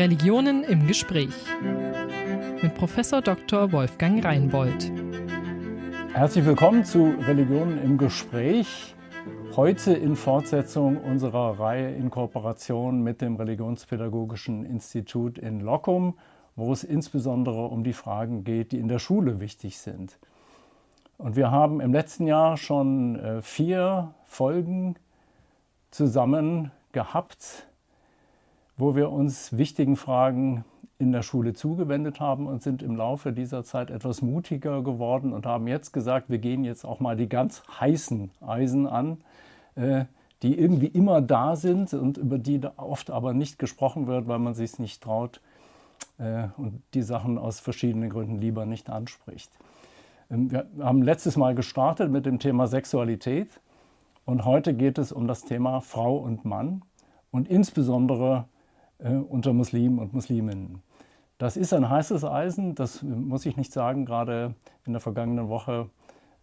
Religionen im Gespräch mit Professor Dr. Wolfgang Reinbold. Herzlich willkommen zu Religionen im Gespräch. Heute in Fortsetzung unserer Reihe in Kooperation mit dem Religionspädagogischen Institut in Lockum, wo es insbesondere um die Fragen geht, die in der Schule wichtig sind. Und wir haben im letzten Jahr schon äh, vier Folgen zusammen gehabt, wo wir uns wichtigen Fragen in der Schule zugewendet haben und sind im Laufe dieser Zeit etwas mutiger geworden und haben jetzt gesagt, wir gehen jetzt auch mal die ganz heißen Eisen an, äh, die irgendwie immer da sind und über die oft aber nicht gesprochen wird, weil man sich nicht traut äh, und die Sachen aus verschiedenen Gründen lieber nicht anspricht. Ähm, wir haben letztes Mal gestartet mit dem Thema Sexualität und heute geht es um das Thema Frau und Mann und insbesondere äh, unter Muslimen und Musliminnen. Das ist ein heißes Eisen, das muss ich nicht sagen. Gerade in der vergangenen Woche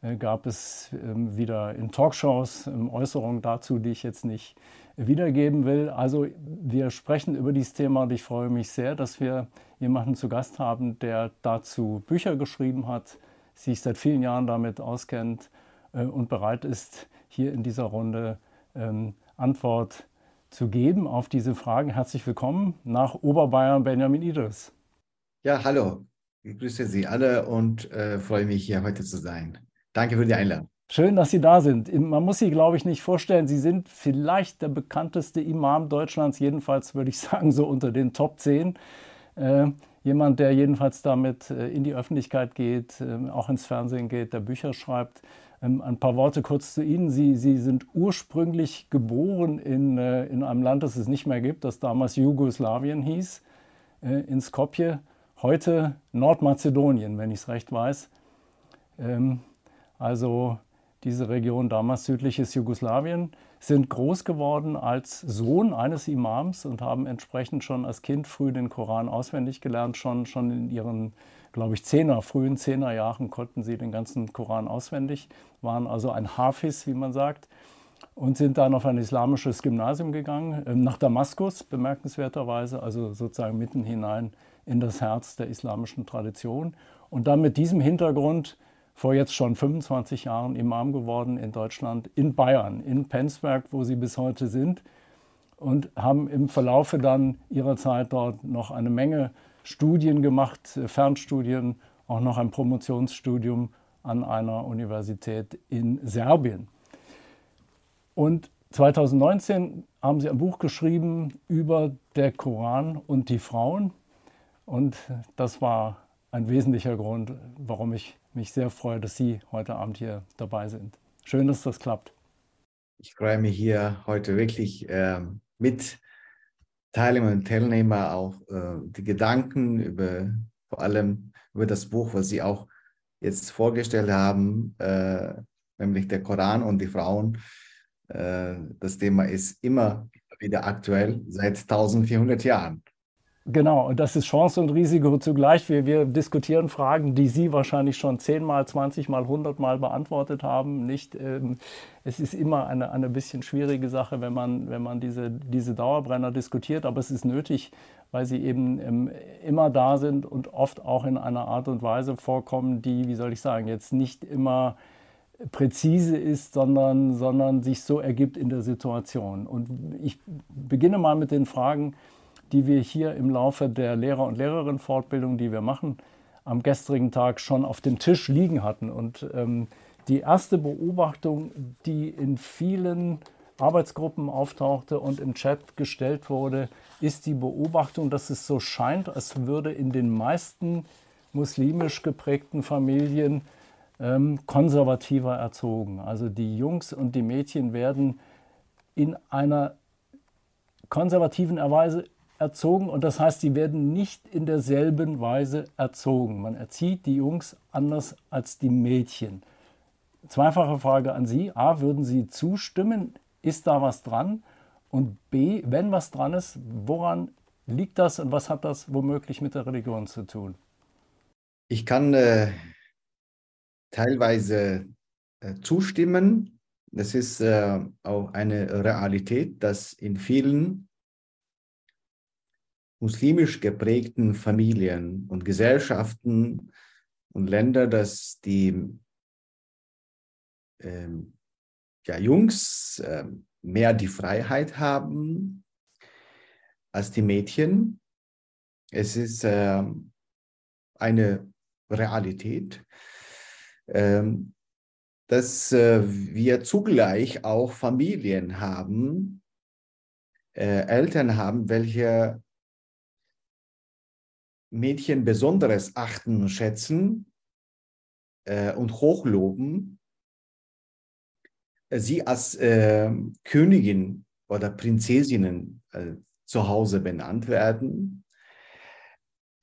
äh, gab es ähm, wieder in Talkshows ähm, Äußerungen dazu, die ich jetzt nicht wiedergeben will. Also wir sprechen über dieses Thema und ich freue mich sehr, dass wir jemanden zu Gast haben, der dazu Bücher geschrieben hat, sich seit vielen Jahren damit auskennt äh, und bereit ist, hier in dieser Runde ähm, Antwort zu geben auf diese Fragen. Herzlich willkommen nach Oberbayern, Benjamin Idris. Ja, hallo. Ich grüße Sie alle und äh, freue mich, hier heute zu sein. Danke für die Einladung. Schön, dass Sie da sind. Man muss Sie, glaube ich, nicht vorstellen. Sie sind vielleicht der bekannteste Imam Deutschlands, jedenfalls würde ich sagen, so unter den Top 10. Äh, jemand, der jedenfalls damit äh, in die Öffentlichkeit geht, äh, auch ins Fernsehen geht, der Bücher schreibt. Ähm, ein paar Worte kurz zu Ihnen. Sie, Sie sind ursprünglich geboren in, äh, in einem Land, das es nicht mehr gibt, das damals Jugoslawien hieß, äh, in Skopje, heute Nordmazedonien, wenn ich es recht weiß. Ähm, also diese Region, damals südliches Jugoslawien, sind groß geworden als Sohn eines Imams und haben entsprechend schon als Kind früh den Koran auswendig gelernt, schon, schon in ihren glaube ich, Zehner, frühen Zehnerjahren konnten sie den ganzen Koran auswendig, waren also ein Hafiz, wie man sagt, und sind dann auf ein islamisches Gymnasium gegangen, ähm, nach Damaskus, bemerkenswerterweise, also sozusagen mitten hinein in das Herz der islamischen Tradition. Und dann mit diesem Hintergrund vor jetzt schon 25 Jahren Imam geworden in Deutschland, in Bayern, in Penzberg, wo sie bis heute sind. Und haben im Verlaufe dann ihrer Zeit dort noch eine Menge Studien gemacht, äh, Fernstudien, auch noch ein Promotionsstudium an einer Universität in Serbien. Und 2019 haben sie ein Buch geschrieben über der Koran und die Frauen. Und das war ein wesentlicher Grund, warum ich mich sehr freue, dass Sie heute Abend hier dabei sind. Schön, dass das klappt. Ich freue mich hier heute wirklich äh, mit Teilnehmer und Teilnehmer auch äh, die Gedanken über vor allem über das Buch, was Sie auch jetzt vorgestellt haben, äh, nämlich der Koran und die Frauen. Äh, das Thema ist immer wieder aktuell seit 1400 Jahren. Genau, und das ist Chance und Risiko zugleich. Wir, wir diskutieren Fragen, die Sie wahrscheinlich schon zehnmal, zwanzigmal, hundertmal beantwortet haben. Nicht, ähm, es ist immer eine, eine bisschen schwierige Sache, wenn man, wenn man diese, diese Dauerbrenner diskutiert, aber es ist nötig, weil sie eben ähm, immer da sind und oft auch in einer Art und Weise vorkommen, die, wie soll ich sagen, jetzt nicht immer präzise ist, sondern, sondern sich so ergibt in der Situation. Und ich beginne mal mit den Fragen, die wir hier im Laufe der Lehrer- und Lehrerinnenfortbildung, die wir machen, am gestrigen Tag schon auf dem Tisch liegen hatten. Und ähm, die erste Beobachtung, die in vielen Arbeitsgruppen auftauchte und im Chat gestellt wurde, ist die Beobachtung, dass es so scheint, als würde in den meisten muslimisch geprägten Familien ähm, konservativer erzogen. Also die Jungs und die Mädchen werden in einer konservativen Weise erzogen und das heißt, sie werden nicht in derselben Weise erzogen. Man erzieht die Jungs anders als die Mädchen. Zweifache Frage an Sie. A, würden Sie zustimmen? Ist da was dran? Und B, wenn was dran ist, woran liegt das und was hat das womöglich mit der Religion zu tun? Ich kann äh, teilweise äh, zustimmen. Das ist äh, auch eine Realität, dass in vielen muslimisch geprägten Familien und Gesellschaften und Länder, dass die ähm, ja, Jungs äh, mehr die Freiheit haben als die Mädchen. Es ist äh, eine Realität, äh, dass wir zugleich auch Familien haben, äh, Eltern haben, welche Mädchen besonderes achten und schätzen äh, und hochloben, sie als äh, Königin oder Prinzessinnen äh, zu Hause benannt werden,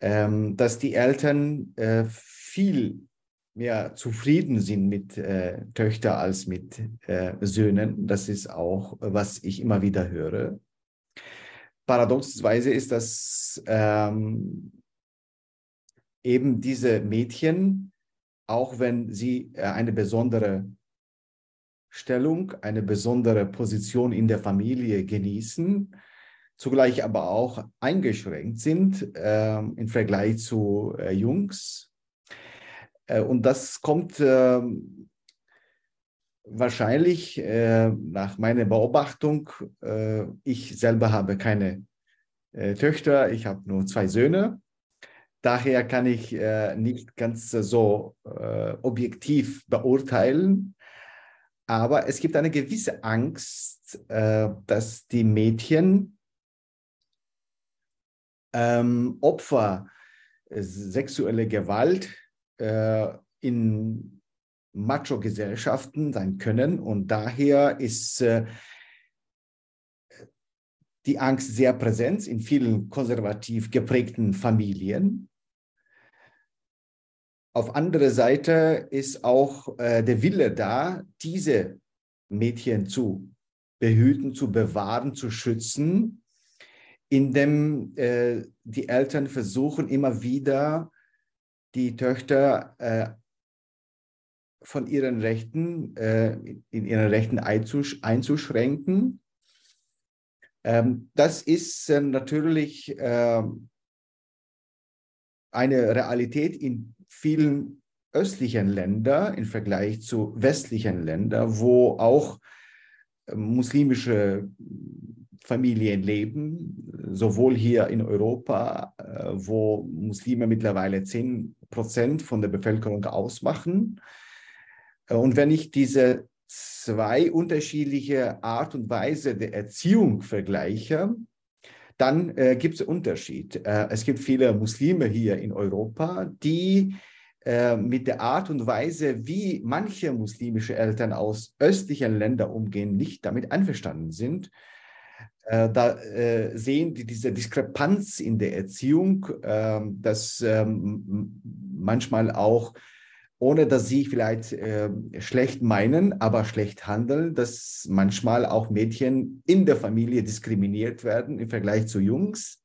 ähm, dass die Eltern äh, viel mehr zufrieden sind mit äh, Töchtern als mit äh, Söhnen. Das ist auch, was ich immer wieder höre. Paradoxweise ist das ähm, eben diese Mädchen, auch wenn sie äh, eine besondere Stellung, eine besondere Position in der Familie genießen, zugleich aber auch eingeschränkt sind äh, im Vergleich zu äh, Jungs. Äh, und das kommt ähm, wahrscheinlich äh, nach meiner Beobachtung, äh, ich selber habe keine Töchter, ich habe nur zwei Söhne. Daher kann ich äh, nicht ganz so äh, objektiv beurteilen. Aber es gibt eine gewisse Angst, äh, dass die Mädchen ähm, Opfer sexueller Gewalt äh, in Macho-Gesellschaften sein können. Und daher ist äh, die Angst sehr präsent in vielen konservativ geprägten Familien. Auf andere Seite ist auch äh, der Wille da, diese Mädchen zu behüten, zu bewahren, zu schützen, indem äh, die Eltern versuchen immer wieder die Töchter äh, von ihren Rechten, äh, in ihren Rechten einzusch einzuschränken. Ähm, das ist äh, natürlich ähm, eine Realität in vielen östlichen Ländern im Vergleich zu westlichen Ländern, wo auch äh, muslimische Familien leben, sowohl hier in Europa, äh, wo Muslime mittlerweile 10 Prozent von der Bevölkerung ausmachen. Äh, und wenn ich diese zwei unterschiedliche Art und Weise der Erziehung vergleiche, dann äh, gibt es Unterschied. Äh, es gibt viele Muslime hier in Europa, die äh, mit der Art und Weise, wie manche muslimische Eltern aus östlichen Ländern umgehen, nicht damit einverstanden sind. Äh, da äh, sehen die diese Diskrepanz in der Erziehung, ähm, dass ähm, manchmal auch ohne dass sie vielleicht äh, schlecht meinen, aber schlecht handeln, dass manchmal auch Mädchen in der Familie diskriminiert werden im Vergleich zu Jungs.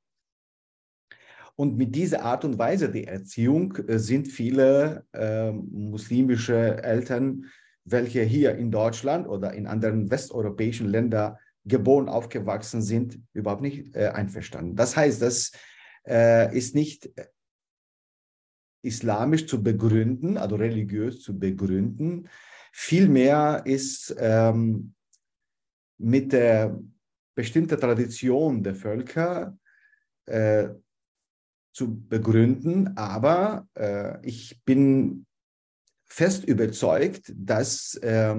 Und mit dieser Art und Weise der Erziehung äh, sind viele äh, muslimische Eltern, welche hier in Deutschland oder in anderen westeuropäischen Ländern geboren, aufgewachsen sind, überhaupt nicht äh, einverstanden. Das heißt, das äh, ist nicht islamisch zu begründen, also religiös zu begründen. Vielmehr ist ähm, mit der bestimmten Tradition der Völker äh, zu begründen, aber äh, ich bin fest überzeugt, dass äh,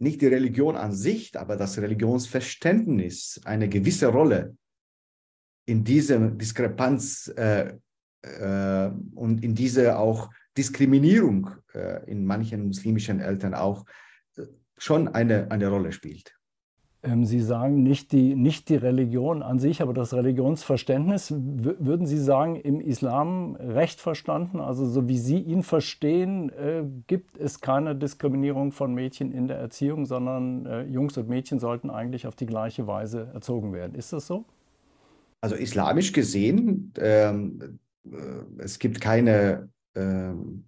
nicht die Religion an sich, aber das Religionsverständnis eine gewisse Rolle in dieser Diskrepanz äh, äh, und in diese auch Diskriminierung äh, in manchen muslimischen Eltern auch äh, schon eine, eine Rolle spielt. Ähm, Sie sagen nicht die, nicht die Religion an sich, aber das Religionsverständnis. Würden Sie sagen, im Islam recht verstanden, also so wie Sie ihn verstehen, äh, gibt es keine Diskriminierung von Mädchen in der Erziehung, sondern äh, Jungs und Mädchen sollten eigentlich auf die gleiche Weise erzogen werden. Ist das so? Also islamisch gesehen, ähm, äh, es gibt keine ähm,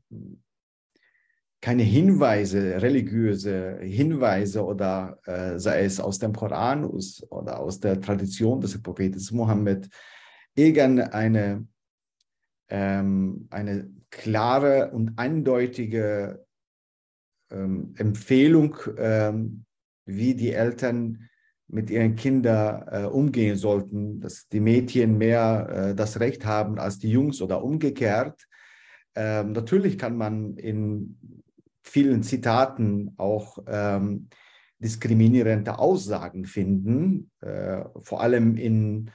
keine Hinweise, religiöse Hinweise oder äh, sei es aus dem Koran oder aus der Tradition des Propheten Mohammed, irgendeine ähm, eine klare und eindeutige ähm, Empfehlung, ähm, wie die Eltern mit ihren Kindern äh, umgehen sollten, dass die Mädchen mehr äh, das Recht haben als die Jungs oder umgekehrt. Ähm, natürlich kann man in vielen Zitaten auch ähm, diskriminierende Aussagen finden, äh, vor allem in,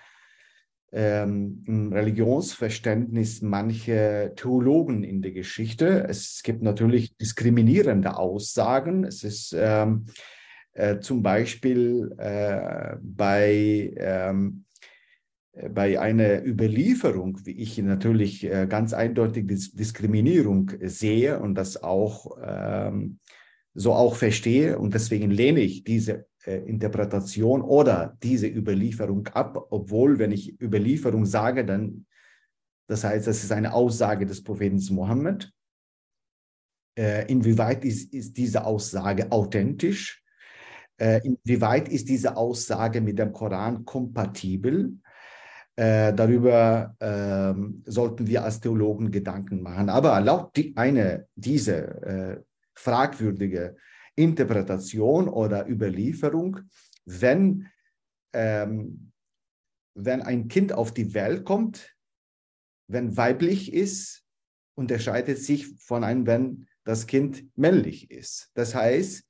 ähm, im Religionsverständnis mancher Theologen in der Geschichte. Es gibt natürlich diskriminierende Aussagen. Es ist ähm, äh, zum Beispiel äh, bei ähm, äh, bei einer Überlieferung, wie ich natürlich äh, ganz eindeutig Diskriminierung sehe und das auch ähm, so auch verstehe und deswegen lehne ich diese äh, Interpretation oder diese Überlieferung ab, obwohl wenn ich Überlieferung sage, dann das heißt, das ist eine Aussage des Propheten Mohammed. Äh, inwieweit ist, ist diese Aussage authentisch? Äh, inwieweit ist diese Aussage mit dem Koran kompatibel? Äh, darüber ähm, sollten wir als Theologen Gedanken machen. Aber erlaubt die, eine diese äh, fragwürdige Interpretation oder Überlieferung, wenn, ähm, wenn ein Kind auf die Welt kommt, wenn weiblich ist, unterscheidet sich von einem, wenn das Kind männlich ist. Das heißt,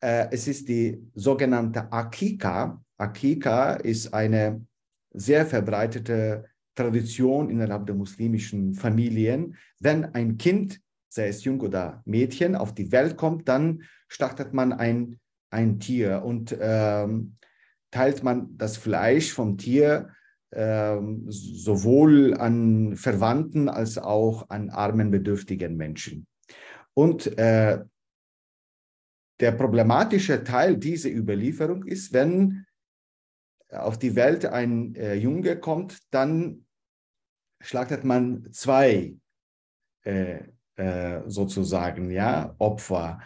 äh, es ist die sogenannte Akika. Akika ist eine sehr verbreitete Tradition innerhalb der muslimischen Familien. Wenn ein Kind, sei es Jung oder Mädchen, auf die Welt kommt, dann schlachtet man ein, ein Tier und ähm, teilt man das Fleisch vom Tier ähm, sowohl an Verwandten als auch an armen, bedürftigen Menschen. Und äh, der problematische Teil dieser Überlieferung ist, wenn auf die Welt ein äh, Junge kommt, dann schlachtet man zwei äh, äh, sozusagen ja, Opfer.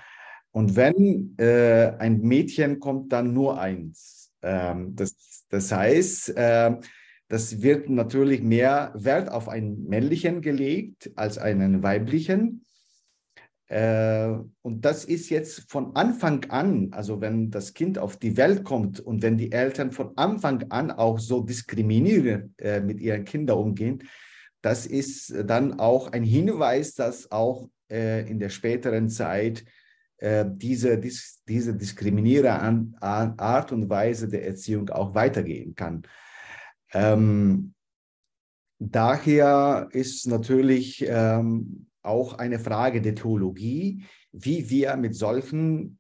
Und wenn äh, ein Mädchen kommt, dann nur eins. Ähm, das, das heißt, ähm, das wird natürlich mehr Wert auf einen männlichen gelegt als einen weiblichen. Äh, und das ist jetzt von Anfang an, also wenn das Kind auf die Welt kommt und wenn die Eltern von Anfang an auch so diskriminierend äh, mit ihren Kindern umgehen, das ist dann auch ein Hinweis, dass auch äh, in der späteren Zeit diese, diese diskriminierende Art und Weise der Erziehung auch weitergehen kann. Ähm, daher ist natürlich ähm, auch eine Frage der Theologie, wie wir mit solchen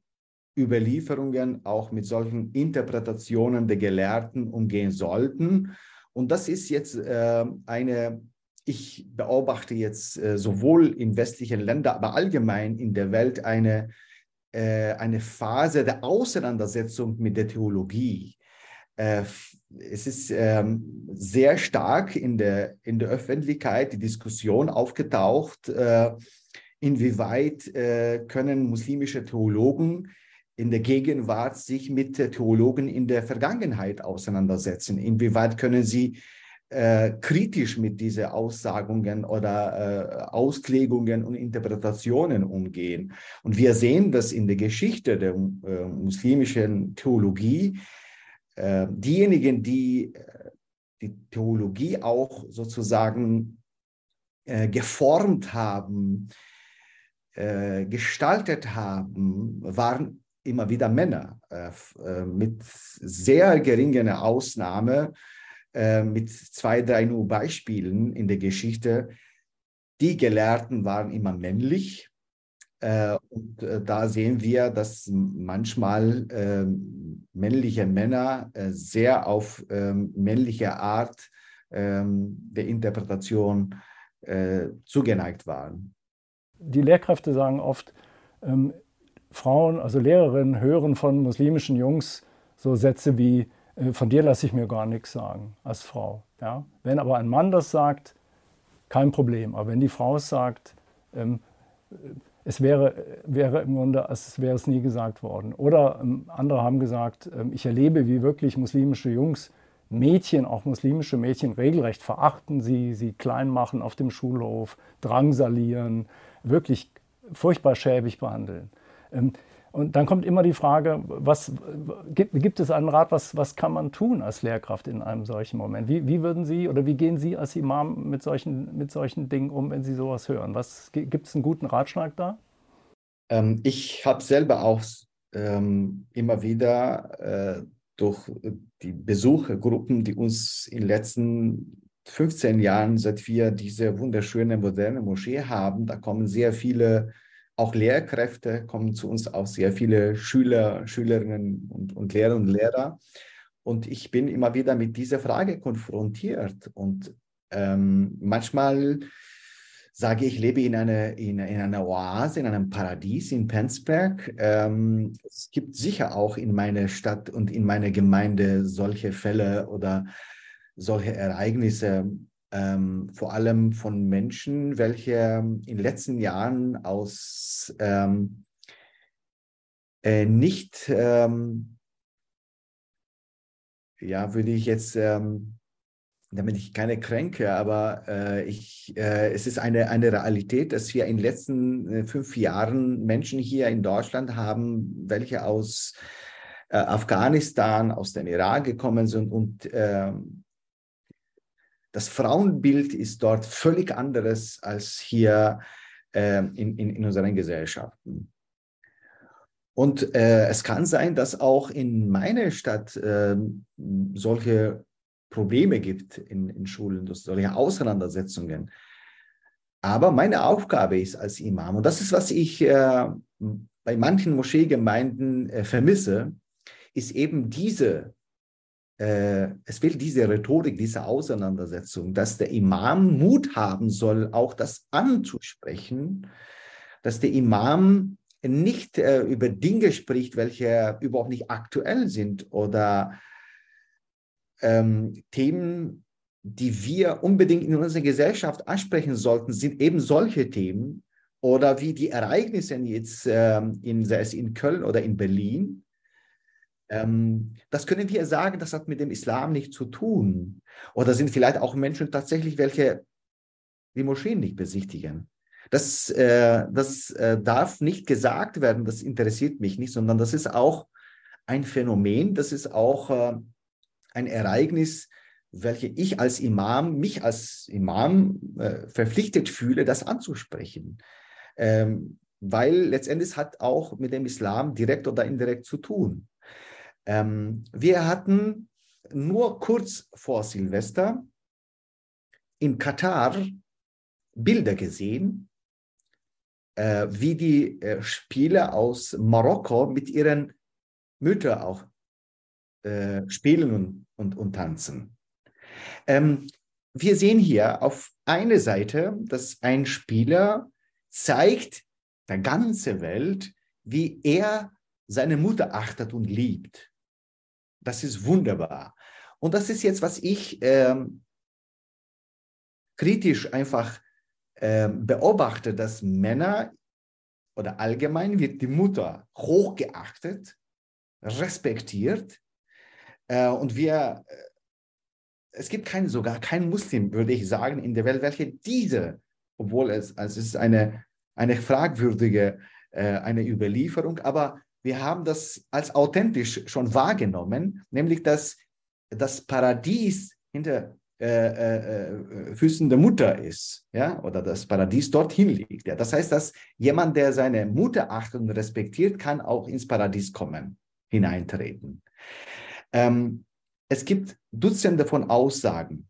Überlieferungen, auch mit solchen Interpretationen der Gelehrten umgehen sollten. Und das ist jetzt äh, eine, ich beobachte jetzt äh, sowohl in westlichen Ländern, aber allgemein in der Welt eine, äh, eine Phase der Auseinandersetzung mit der Theologie. Äh, es ist ähm, sehr stark in der, in der Öffentlichkeit die Diskussion aufgetaucht, äh, inwieweit äh, können muslimische Theologen in der Gegenwart sich mit Theologen in der Vergangenheit auseinandersetzen. Inwieweit können sie äh, kritisch mit diesen Aussagungen oder äh, Auslegungen und Interpretationen umgehen. Und wir sehen, dass in der Geschichte der äh, muslimischen Theologie äh, diejenigen, die äh, die Theologie auch sozusagen äh, geformt haben, äh, gestaltet haben, waren immer wieder Männer, mit sehr geringer Ausnahme, mit zwei, drei nur Beispielen in der Geschichte. Die Gelehrten waren immer männlich, äh, und äh, da sehen wir, dass manchmal äh, männliche Männer äh, sehr auf ähm, männliche Art ähm, der Interpretation äh, zugeneigt waren. Die Lehrkräfte sagen oft, ähm, Frauen, also Lehrerinnen, hören von muslimischen Jungs so Sätze wie, äh, von dir lasse ich mir gar nichts sagen als Frau. Ja? Wenn aber ein Mann das sagt, kein Problem. Aber wenn die Frau es sagt, ähm, es wäre, wäre im Grunde, es wäre es nie gesagt worden. Oder ähm, andere haben gesagt, ähm, ich erlebe, wie wirklich muslimische Jungs Mädchen, auch muslimische Mädchen, regelrecht verachten, sie, sie klein machen auf dem Schulhof, drangsalieren, wirklich furchtbar schäbig behandeln. Ähm, und dann kommt immer die Frage, was, gibt, gibt es einen Rat, was, was kann man tun als Lehrkraft in einem solchen Moment? Wie, wie würden Sie oder wie gehen Sie als Imam mit solchen, mit solchen Dingen um, wenn Sie sowas hören? gibt es einen guten Ratschlag da? Ähm, ich habe selber auch ähm, immer wieder äh, durch die Besuchergruppen, die uns in den letzten 15 Jahren, seit wir diese wunderschöne moderne Moschee haben, da kommen sehr viele auch Lehrkräfte kommen zu uns, auch sehr viele Schüler, Schülerinnen und, und Lehrer und Lehrer. Und ich bin immer wieder mit dieser Frage konfrontiert. Und ähm, manchmal sage ich, lebe in, eine, in, in einer Oase, in einem Paradies in Penzberg. Ähm, es gibt sicher auch in meiner Stadt und in meiner Gemeinde solche Fälle oder solche Ereignisse ähm, vor allem von Menschen, welche in den letzten Jahren aus ähm, äh, nicht, ähm, ja, würde ich jetzt, ähm, damit ich keine kränke, aber äh, ich, äh, es ist eine, eine Realität, dass wir in den letzten äh, fünf Jahren Menschen hier in Deutschland haben, welche aus äh, Afghanistan, aus dem Irak gekommen sind und ähm, das Frauenbild ist dort völlig anderes als hier äh, in, in, in, unseren Gesellschaften. Und äh, es kann sein, dass auch in meiner Stadt äh, solche Probleme gibt in, in Schulen, solche Auseinandersetzungen. Aber meine Aufgabe ist als Imam, und das ist, was ich äh, bei manchen Moscheegemeinden äh, vermisse, ist eben diese es fehlt diese Rhetorik, diese Auseinandersetzung, dass der Imam Mut haben soll, auch das anzusprechen, dass der Imam nicht äh, über Dinge spricht, welche überhaupt nicht aktuell sind oder ähm, Themen, die wir unbedingt in unserer Gesellschaft ansprechen sollten, sind eben solche Themen oder wie die Ereignisse jetzt ähm, in, sei es in Köln oder in Berlin, das können wir sagen, das hat mit dem Islam nichts zu tun. Oder sind vielleicht auch Menschen tatsächlich, welche die Moscheen nicht besichtigen. Das, äh, das äh, darf nicht gesagt werden, das interessiert mich nicht, sondern das ist auch ein Phänomen, das ist auch äh, ein Ereignis, welche ich als Imam, mich als Imam äh, verpflichtet fühle, das anzusprechen. Ähm, weil letztendlich hat auch mit dem Islam direkt oder indirekt zu tun. Ähm, wir hatten nur kurz vor Silvester in Katar Bilder gesehen, äh, wie die äh, Spieler aus Marokko mit ihren Müttern auch äh, spielen und, und, und tanzen. Ähm, wir sehen hier auf einer Seite, dass ein Spieler zeigt der ganzen Welt, wie er seine Mutter achtet und liebt. Das ist wunderbar. Und das ist jetzt, was ich ähm, kritisch einfach ähm, beobachte, dass Männer oder allgemein wird die Mutter hochgeachtet, respektiert. Äh, und wir, äh, es gibt keinen, sogar keinen Muslim, würde ich sagen, in der Welt, welche diese, obwohl es, also es ist eine, eine fragwürdige, äh, eine Überlieferung, aber wir haben das als authentisch schon wahrgenommen, nämlich dass das Paradies hinter äh, äh, äh, Füßen der Mutter ist, ja, oder das Paradies dorthin liegt. Ja. Das heißt, dass jemand, der seine Mutter achtet und respektiert, kann auch ins Paradies kommen, hineintreten. Ähm, es gibt Dutzende von Aussagen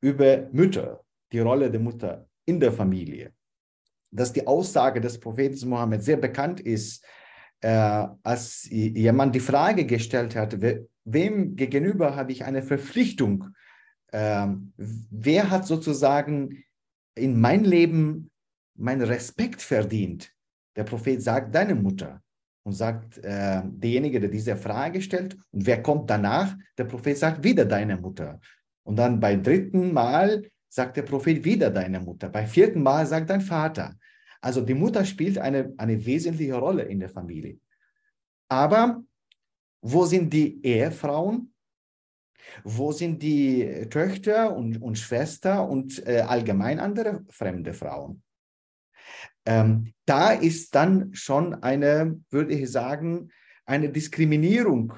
über Mütter, die Rolle der Mutter in der Familie. Dass die Aussage des Propheten Mohammed sehr bekannt ist, äh, als jemand die Frage gestellt hat, we, wem gegenüber habe ich eine Verpflichtung? Äh, wer hat sozusagen in mein Leben meinen Respekt verdient? Der Prophet sagt, deine Mutter. Und sagt äh, derjenige, der diese Frage stellt, und wer kommt danach? Der Prophet sagt, wieder deine Mutter. Und dann beim dritten Mal sagt der Prophet wieder deine Mutter. Beim vierten Mal sagt dein Vater. Also die Mutter spielt eine, eine wesentliche Rolle in der Familie. Aber wo sind die Ehefrauen? Wo sind die Töchter und, und Schwester und äh, allgemein andere fremde Frauen? Ähm, da ist dann schon eine, würde ich sagen, eine Diskriminierung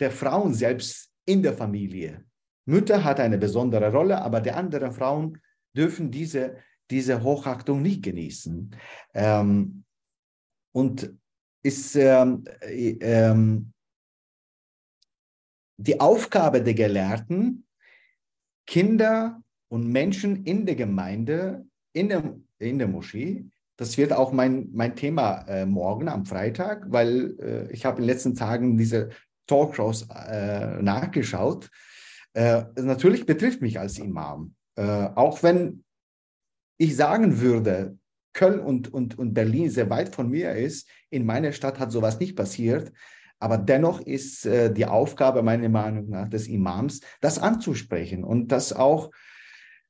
der Frauen selbst in der Familie. Mütter hat eine besondere Rolle, aber die anderen Frauen dürfen diese, diese Hochachtung nicht genießen. Ähm, und ist ähm, äh, ähm, die Aufgabe der Gelehrten, Kinder und Menschen in der Gemeinde, in der, in der Moschee, das wird auch mein, mein Thema äh, morgen am Freitag, weil äh, ich habe in den letzten Tagen diese Talkshows äh, nachgeschaut. Äh, natürlich betrifft mich als Imam. Äh, auch wenn ich sagen würde, Köln und, und, und Berlin sehr weit von mir ist, in meiner Stadt hat sowas nicht passiert. Aber dennoch ist äh, die Aufgabe meiner Meinung nach des Imams, das anzusprechen und das auch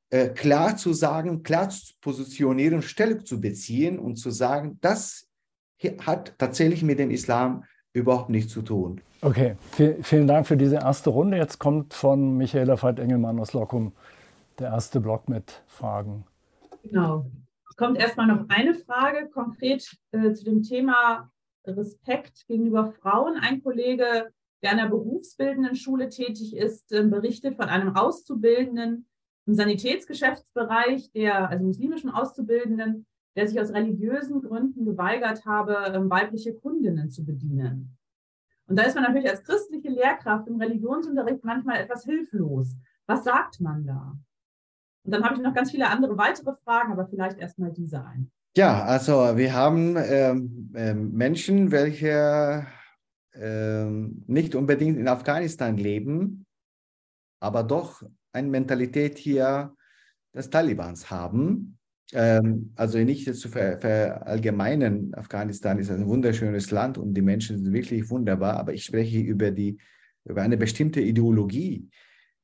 äh, klar zu sagen, klar zu positionieren, Stellung zu beziehen und zu sagen, das hat tatsächlich mit dem Islam überhaupt nichts zu tun. Okay, vielen Dank für diese erste Runde. Jetzt kommt von Michaela Veit-Engelmann aus Lockum der erste Block mit Fragen. Genau. Es kommt erstmal noch eine Frage konkret äh, zu dem Thema Respekt gegenüber Frauen. Ein Kollege, der an einer berufsbildenden Schule tätig ist, äh, berichtet von einem Auszubildenden, im Sanitätsgeschäftsbereich, der, also muslimischen Auszubildenden, der sich aus religiösen Gründen geweigert habe, ähm, weibliche Kundinnen zu bedienen. Und da ist man natürlich als christliche Lehrkraft im Religionsunterricht manchmal etwas hilflos. Was sagt man da? Und dann habe ich noch ganz viele andere weitere Fragen, aber vielleicht erstmal diese ein. Ja, also wir haben ähm, äh, Menschen, welche ähm, nicht unbedingt in Afghanistan leben, aber doch eine Mentalität hier des Talibans haben. Ähm, also nicht zu ver verallgemeinen, Afghanistan ist ein wunderschönes Land und die Menschen sind wirklich wunderbar, aber ich spreche über, die, über eine bestimmte Ideologie.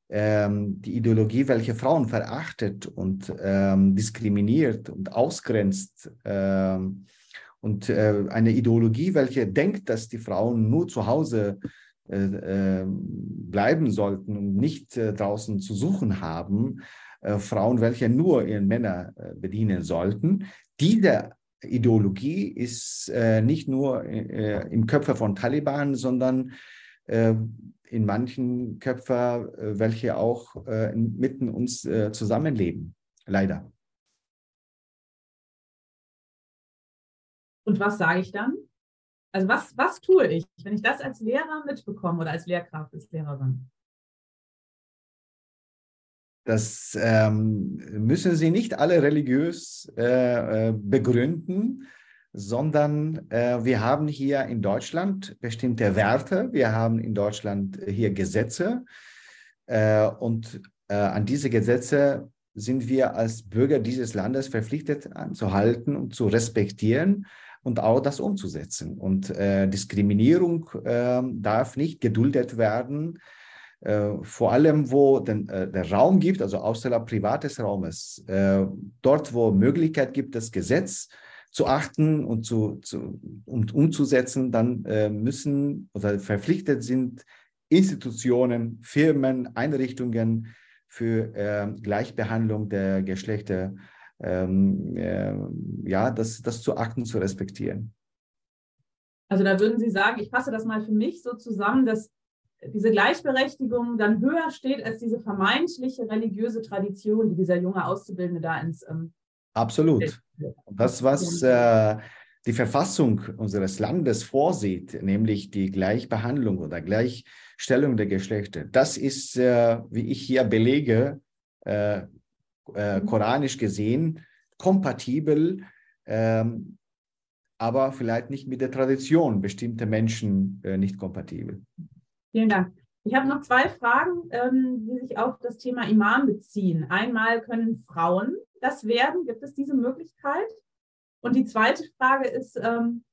Ähm, die Ideologie, welche Frauen verachtet und ähm, diskriminiert und ausgrenzt. Ähm, und äh, eine Ideologie, welche denkt, dass die Frauen nur zu Hause äh, ähm, bleiben sollten und nicht äh, draußen zu suchen haben, äh, Frauen, welche nur ihren Männer bedienen sollten. Diese Ideologie ist nicht nur im Köpfe von Taliban, sondern in manchen Köpfen, welche auch mitten uns zusammenleben. Leider. Und was sage ich dann? Also was, was tue ich, wenn ich das als Lehrer mitbekomme oder als Lehrkraft, als Lehrerin? Das ähm, müssen Sie nicht alle religiös äh, äh, begründen, sondern äh, wir haben hier in Deutschland bestimmte Werte, wir haben in Deutschland hier Gesetze. Äh, und äh, an diese Gesetze sind wir als Bürger dieses Landes verpflichtet anzuhalten und zu respektieren und auch das umzusetzen. Und äh, Diskriminierung äh, darf nicht geduldet werden, äh, vor allem wo den, äh, der Raum gibt, also außerhalb privates Raumes, äh, dort wo Möglichkeit gibt, das Gesetz zu achten und zu, zu und umzusetzen, dann äh, müssen oder verpflichtet sind Institutionen, Firmen, Einrichtungen für Gleichbehandlung der Geschlechter ähm, äh, ja, das, das zu achten, zu respektieren. Also da würden Sie sagen, ich fasse das mal für mich so zusammen, dass diese Gleichberechtigung dann höher steht als diese vermeintliche religiöse Tradition, die dieser junge Auszubildende da ins ähm, Absolut. Das, was äh, die Verfassung unseres Landes vorsieht, nämlich die Gleichbehandlung oder Gleichstellung der Geschlechter, das ist, äh, wie ich hier belege, äh, äh, koranisch gesehen kompatibel, ähm, aber vielleicht nicht mit der Tradition bestimmter Menschen äh, nicht kompatibel. Vielen Dank. Ich habe noch zwei Fragen, ähm, die sich auf das Thema Imam beziehen. Einmal können Frauen das werden? Gibt es diese Möglichkeit? Und die zweite Frage ist, ähm,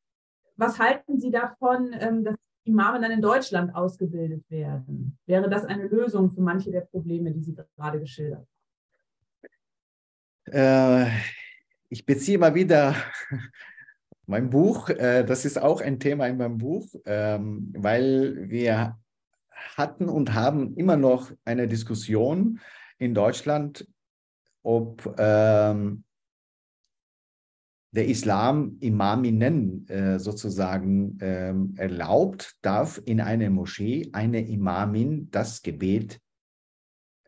was halten Sie davon, ähm, dass Imame dann in Deutschland ausgebildet werden? Wäre das eine Lösung für manche der Probleme, die Sie gerade geschildert haben? Äh, ich beziehe mal wieder mein Buch. Äh, das ist auch ein Thema in meinem Buch, ähm, weil wir hatten und haben immer noch eine Diskussion in Deutschland, ob ähm, der Islam Imaminnen äh, sozusagen ähm, erlaubt, darf in einer Moschee eine Imamin das Gebet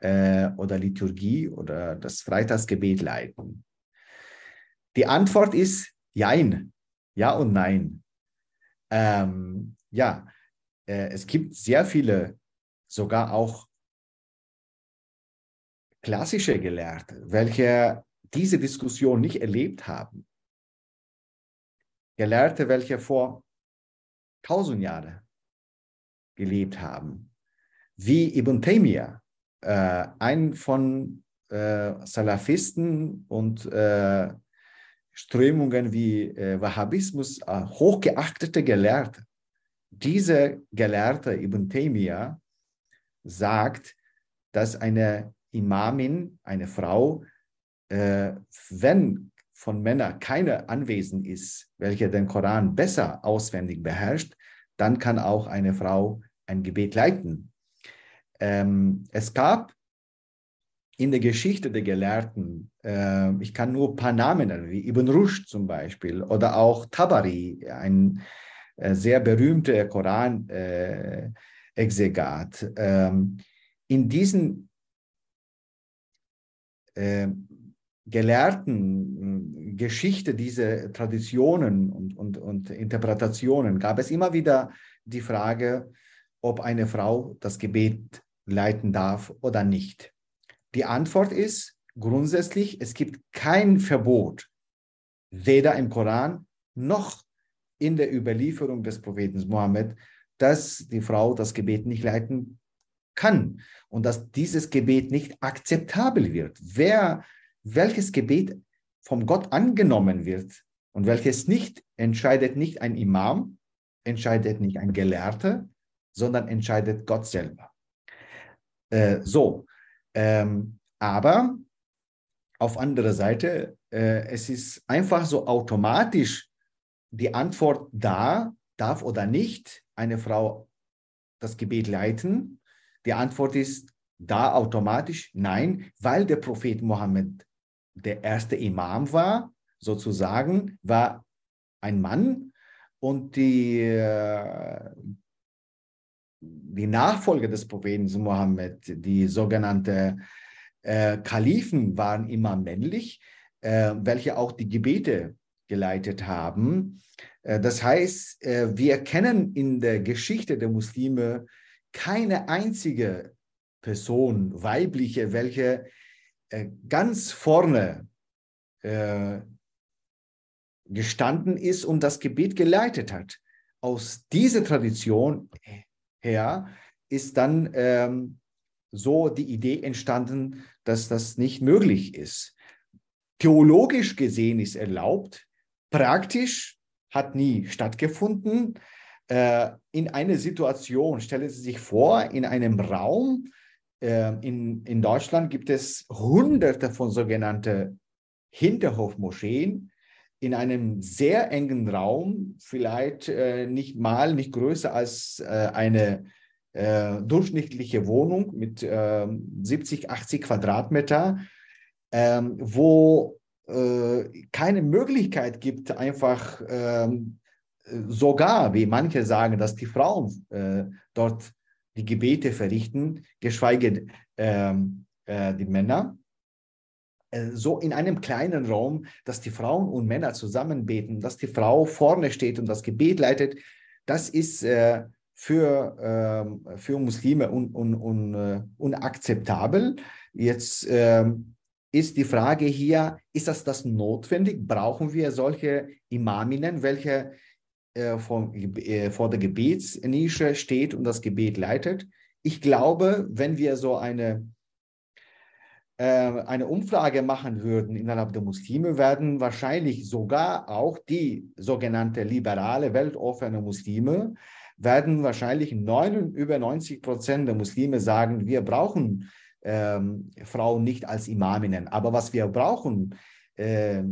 äh, oder Liturgie oder das Freitagsgebet leiten. Die Antwort ist Jein, ja und nein. Ähm, ja, äh, es gibt sehr viele, sogar auch klassische Gelehrte, welche diese Diskussion nicht erlebt haben. Gelehrte, welche vor tausend Jahren gelebt haben, wie Ibn Taymiyyah, äh, ein von äh, Salafisten und äh, Strömungen wie äh, Wahhabismus äh, hochgeachtete Gelehrte. Diese Gelehrte Ibn Taymiyyah sagt, dass eine Imamin, eine Frau, äh, wenn von Männern keine anwesend ist, welche den Koran besser auswendig beherrscht, dann kann auch eine Frau ein Gebet leiten. Ähm, es gab in der Geschichte der Gelehrten, äh, ich kann nur ein paar Namen nennen, wie Ibn Rushd zum Beispiel oder auch Tabari, ein äh, sehr berühmter Koran-Exegat. Äh, ähm, in diesen äh, gelehrten Geschichte, diese Traditionen und, und, und Interpretationen gab es immer wieder die Frage, ob eine Frau das Gebet leiten darf oder nicht. Die Antwort ist grundsätzlich, es gibt kein Verbot, weder im Koran noch in der Überlieferung des Propheten Mohammed, dass die Frau das Gebet nicht leiten kann und dass dieses Gebet nicht akzeptabel wird. Wer welches Gebet vom Gott angenommen wird und welches nicht, entscheidet nicht ein Imam, entscheidet nicht ein Gelehrter, sondern entscheidet Gott selber. Äh, so, ähm, aber auf andere Seite, äh, es ist einfach so automatisch die Antwort da, darf oder nicht eine Frau das Gebet leiten. Die Antwort ist da automatisch nein, weil der Prophet Mohammed der erste Imam war, sozusagen, war ein Mann und die, äh, die Nachfolger des Propheten Mohammed, die sogenannten äh, Kalifen, waren immer männlich, äh, welche auch die Gebete geleitet haben. Äh, das heißt, äh, wir kennen in der Geschichte der Muslime keine einzige Person, weibliche, welche äh, ganz vorne äh, gestanden ist und das Gebet geleitet hat. Aus dieser Tradition her ist dann ähm, so die Idee entstanden, dass das nicht möglich ist. Theologisch gesehen ist erlaubt, praktisch hat nie stattgefunden. Äh, in einer Situation, stellen Sie sich vor, in einem Raum, ähm, in, in Deutschland gibt es hunderte von sogenannten Hinterhofmoscheen in einem sehr engen Raum, vielleicht äh, nicht mal, nicht größer als äh, eine äh, durchschnittliche Wohnung mit 70, ähm, 80 Quadratmeter, ähm, wo äh, keine Möglichkeit gibt, einfach ähm, sogar, wie manche sagen, dass die Frauen äh, dort die Gebete verrichten, geschweige ähm, äh, die Männer. Äh, so in einem kleinen Raum, dass die Frauen und Männer zusammen beten, dass die Frau vorne steht und das Gebet leitet, das ist äh, für, ähm, für Muslime un, un, un, uh, unakzeptabel. Jetzt ähm, ist die Frage hier, ist das das notwendig? Brauchen wir solche Imaminnen, welche äh, vor, äh, vor der Gebetsnische steht und das Gebet leitet. Ich glaube, wenn wir so eine, äh, eine Umfrage machen würden innerhalb der Muslime, werden wahrscheinlich sogar auch die sogenannte liberale, weltoffene Muslime, werden wahrscheinlich 9, über 90 Prozent der Muslime sagen, wir brauchen ähm, Frauen nicht als Imaminnen. Aber was wir brauchen, äh,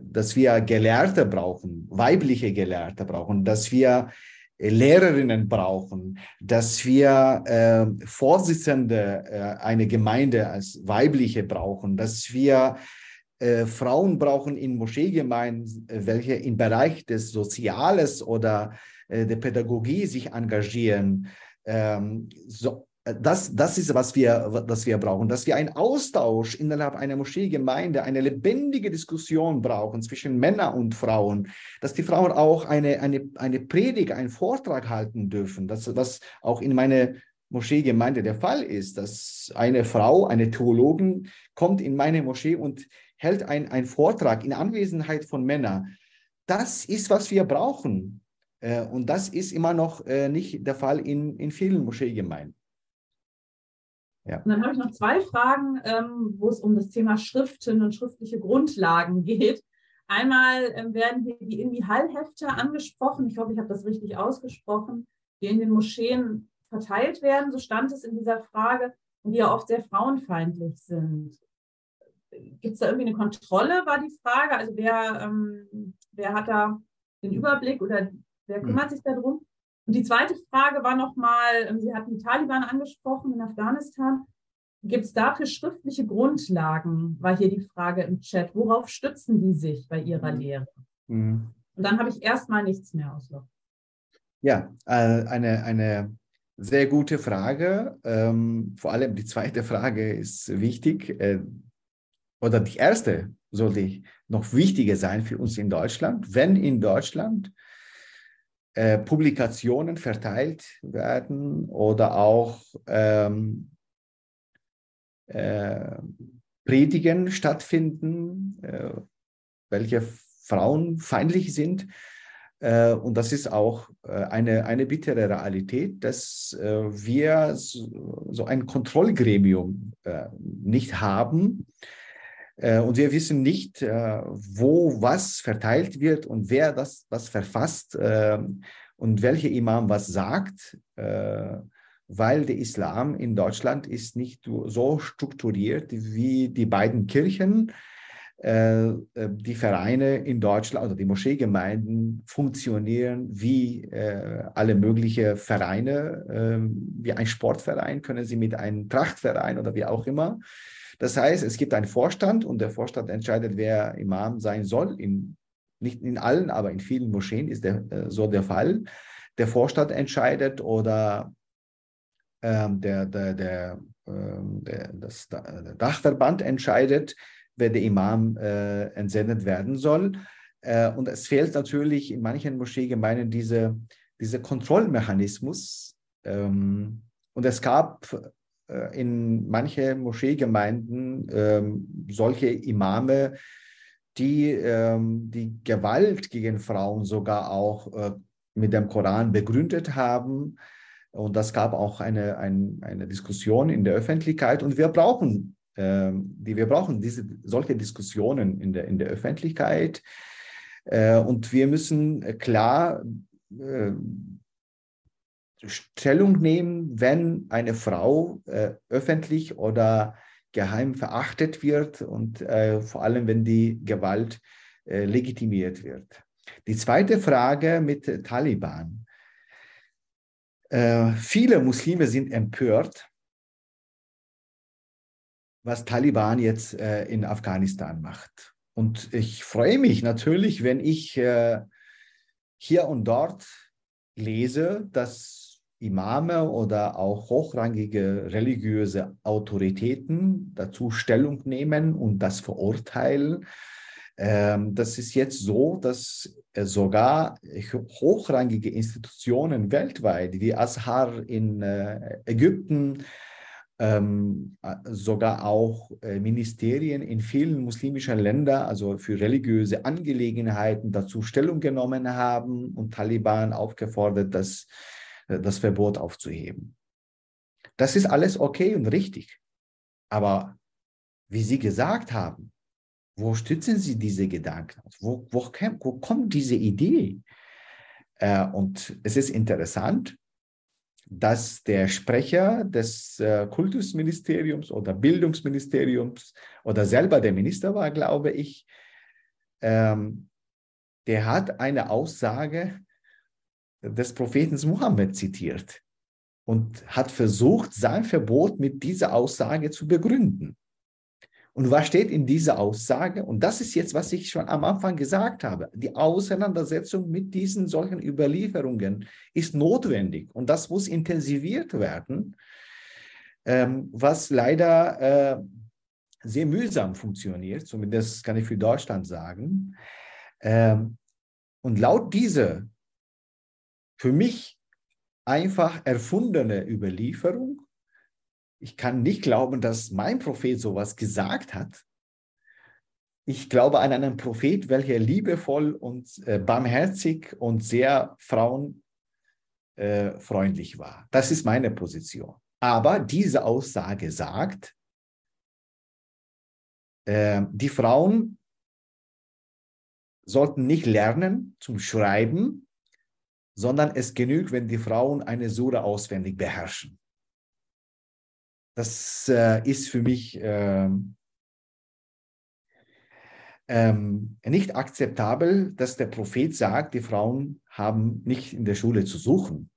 dass wir Gelehrte brauchen, weibliche Gelehrte brauchen, dass wir Lehrerinnen brauchen, dass wir äh, Vorsitzende äh, einer Gemeinde als weibliche brauchen, dass wir äh, Frauen brauchen in Moscheegemeinden, welche im Bereich des Soziales oder äh, der Pädagogie sich engagieren. Ähm, so, das, das ist, was wir, was wir brauchen, dass wir einen Austausch innerhalb einer Moscheegemeinde, eine lebendige Diskussion brauchen zwischen Männern und Frauen, dass die Frauen auch eine, eine, eine Predigt, einen Vortrag halten dürfen, das, was auch in meiner Moscheegemeinde der Fall ist, dass eine Frau, eine Theologin kommt in meine Moschee und hält einen Vortrag in Anwesenheit von Männern. Das ist, was wir brauchen. Äh, und das ist immer noch äh, nicht der Fall in, in vielen Moscheegemeinden. Ja. Und dann habe ich noch zwei Fragen, ähm, wo es um das Thema Schriften und schriftliche Grundlagen geht. Einmal ähm, werden hier die irgendwie Hallhefte angesprochen. Ich hoffe, ich habe das richtig ausgesprochen, die in den Moscheen verteilt werden. So stand es in dieser Frage und die ja oft sehr frauenfeindlich sind. Gibt es da irgendwie eine Kontrolle, war die Frage? Also wer, ähm, wer hat da den Überblick oder wer hm. kümmert sich darum? Und die zweite Frage war nochmal, ähm, Sie hatten die Taliban angesprochen in Afghanistan. Gibt es dafür schriftliche Grundlagen, war hier die Frage im Chat. Worauf stützen die sich bei ihrer mhm. Lehre? Mhm. Und dann habe ich erstmal nichts mehr auslochen. Ja, äh, eine, eine sehr gute Frage. Ähm, vor allem die zweite Frage ist wichtig. Äh, oder die erste sollte noch wichtiger sein für uns in Deutschland. Wenn in Deutschland äh, Publikationen verteilt werden oder auch ähm, äh, Predigen stattfinden, äh, welche frauenfeindlich sind. Äh, und das ist auch äh, eine, eine bittere Realität, dass äh, wir so, so ein Kontrollgremium nicht haben, und wir wissen nicht, äh, wo was verteilt wird und wer das was verfasst ähm, und welcher Imam was sagt, äh, weil der Islam in Deutschland ist nicht so strukturiert wie die beiden Kirchen. Die Vereine in Deutschland oder die Moscheegemeinden funktionieren wie alle möglichen Vereine, ähm, wie ein Sportverein, können sie mit einem Trachtverein oder wie auch immer. Das heißt, es gibt einen Vorstand und der Vorstand entscheidet, wer Imam sein soll. In, nicht in allen, aber in vielen Moscheen ist der, äh, so der Fall. Der Vorstand entscheidet oder ähm, der, der, der, ähm, der, das, der Dachverband entscheidet, wer der Imam äh, entsendet werden soll. Äh, und es fehlt natürlich in manchen Moscheegemeinden diese, dieser Kontrollmechanismus. Ähm, und es gab in manche Moscheegemeinden ähm, solche Imame, die ähm, die Gewalt gegen Frauen sogar auch äh, mit dem Koran begründet haben. Und das gab auch eine, eine, eine Diskussion in der Öffentlichkeit. Und wir brauchen, äh, die, wir brauchen diese, solche Diskussionen in der, in der Öffentlichkeit. Äh, und wir müssen klar äh, Stellung nehmen, wenn eine Frau äh, öffentlich oder geheim verachtet wird und äh, vor allem, wenn die Gewalt äh, legitimiert wird. Die zweite Frage mit Taliban. Äh, viele Muslime sind empört, was Taliban jetzt äh, in Afghanistan macht. Und ich freue mich natürlich, wenn ich äh, hier und dort lese, dass Imame oder auch hochrangige religiöse Autoritäten dazu Stellung nehmen und das verurteilen. Ähm, das ist jetzt so, dass sogar hochrangige Institutionen weltweit, wie Azhar in äh, Ägypten, ähm, sogar auch äh, Ministerien in vielen muslimischen Ländern, also für religiöse Angelegenheiten, dazu Stellung genommen haben und Taliban aufgefordert, dass äh, das Verbot aufzuheben. Das ist alles okay und richtig. Aber wie Sie gesagt haben, wo stützen Sie diese Gedanken? Wo, wo, wo kommt diese Idee? Äh, und es ist interessant, dass der Sprecher des äh, Kultusministeriums oder Bildungsministeriums oder selber der Minister war, glaube ich, ähm, der hat eine Aussage des Propheten Muhammad zitiert und hat versucht, sein Verbot mit dieser Aussage zu begründen. Und was steht in dieser Aussage? Und das ist jetzt, was ich schon am Anfang gesagt habe. Die Auseinandersetzung mit diesen solchen Überlieferungen ist notwendig und das muss intensiviert werden, ähm, was leider äh, sehr mühsam funktioniert. Zumindest kann ich für Deutschland sagen. Ähm, und laut dieser für mich einfach erfundene Überlieferung ich kann nicht glauben, dass mein Prophet sowas gesagt hat. Ich glaube an einen Prophet, welcher liebevoll und äh, barmherzig und sehr frauenfreundlich äh, war. Das ist meine Position. Aber diese Aussage sagt, äh, die Frauen sollten nicht lernen zum Schreiben, sondern es genügt, wenn die Frauen eine Sura auswendig beherrschen. Das äh, ist für mich ähm, ähm, nicht akzeptabel, dass der Prophet sagt, die Frauen haben nicht in der Schule zu suchen.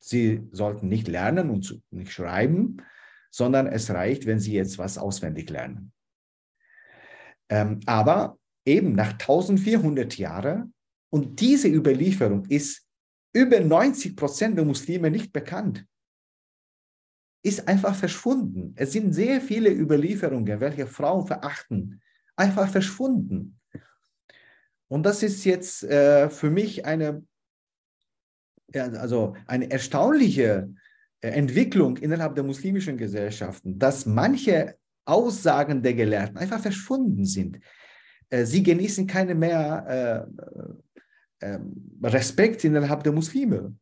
Sie sollten nicht lernen und zu, nicht schreiben, sondern es reicht, wenn sie jetzt was auswendig lernen. Ähm, aber eben nach 1400 Jahren und diese Überlieferung ist über 90 Prozent der Muslime nicht bekannt ist einfach verschwunden. Es sind sehr viele Überlieferungen, welche Frauen verachten, einfach verschwunden. Und das ist jetzt äh, für mich eine, also eine erstaunliche äh, Entwicklung innerhalb der muslimischen Gesellschaften, dass manche Aussagen der Gelehrten einfach verschwunden sind. Äh, sie genießen keine mehr äh, Respekt innerhalb der Muslime.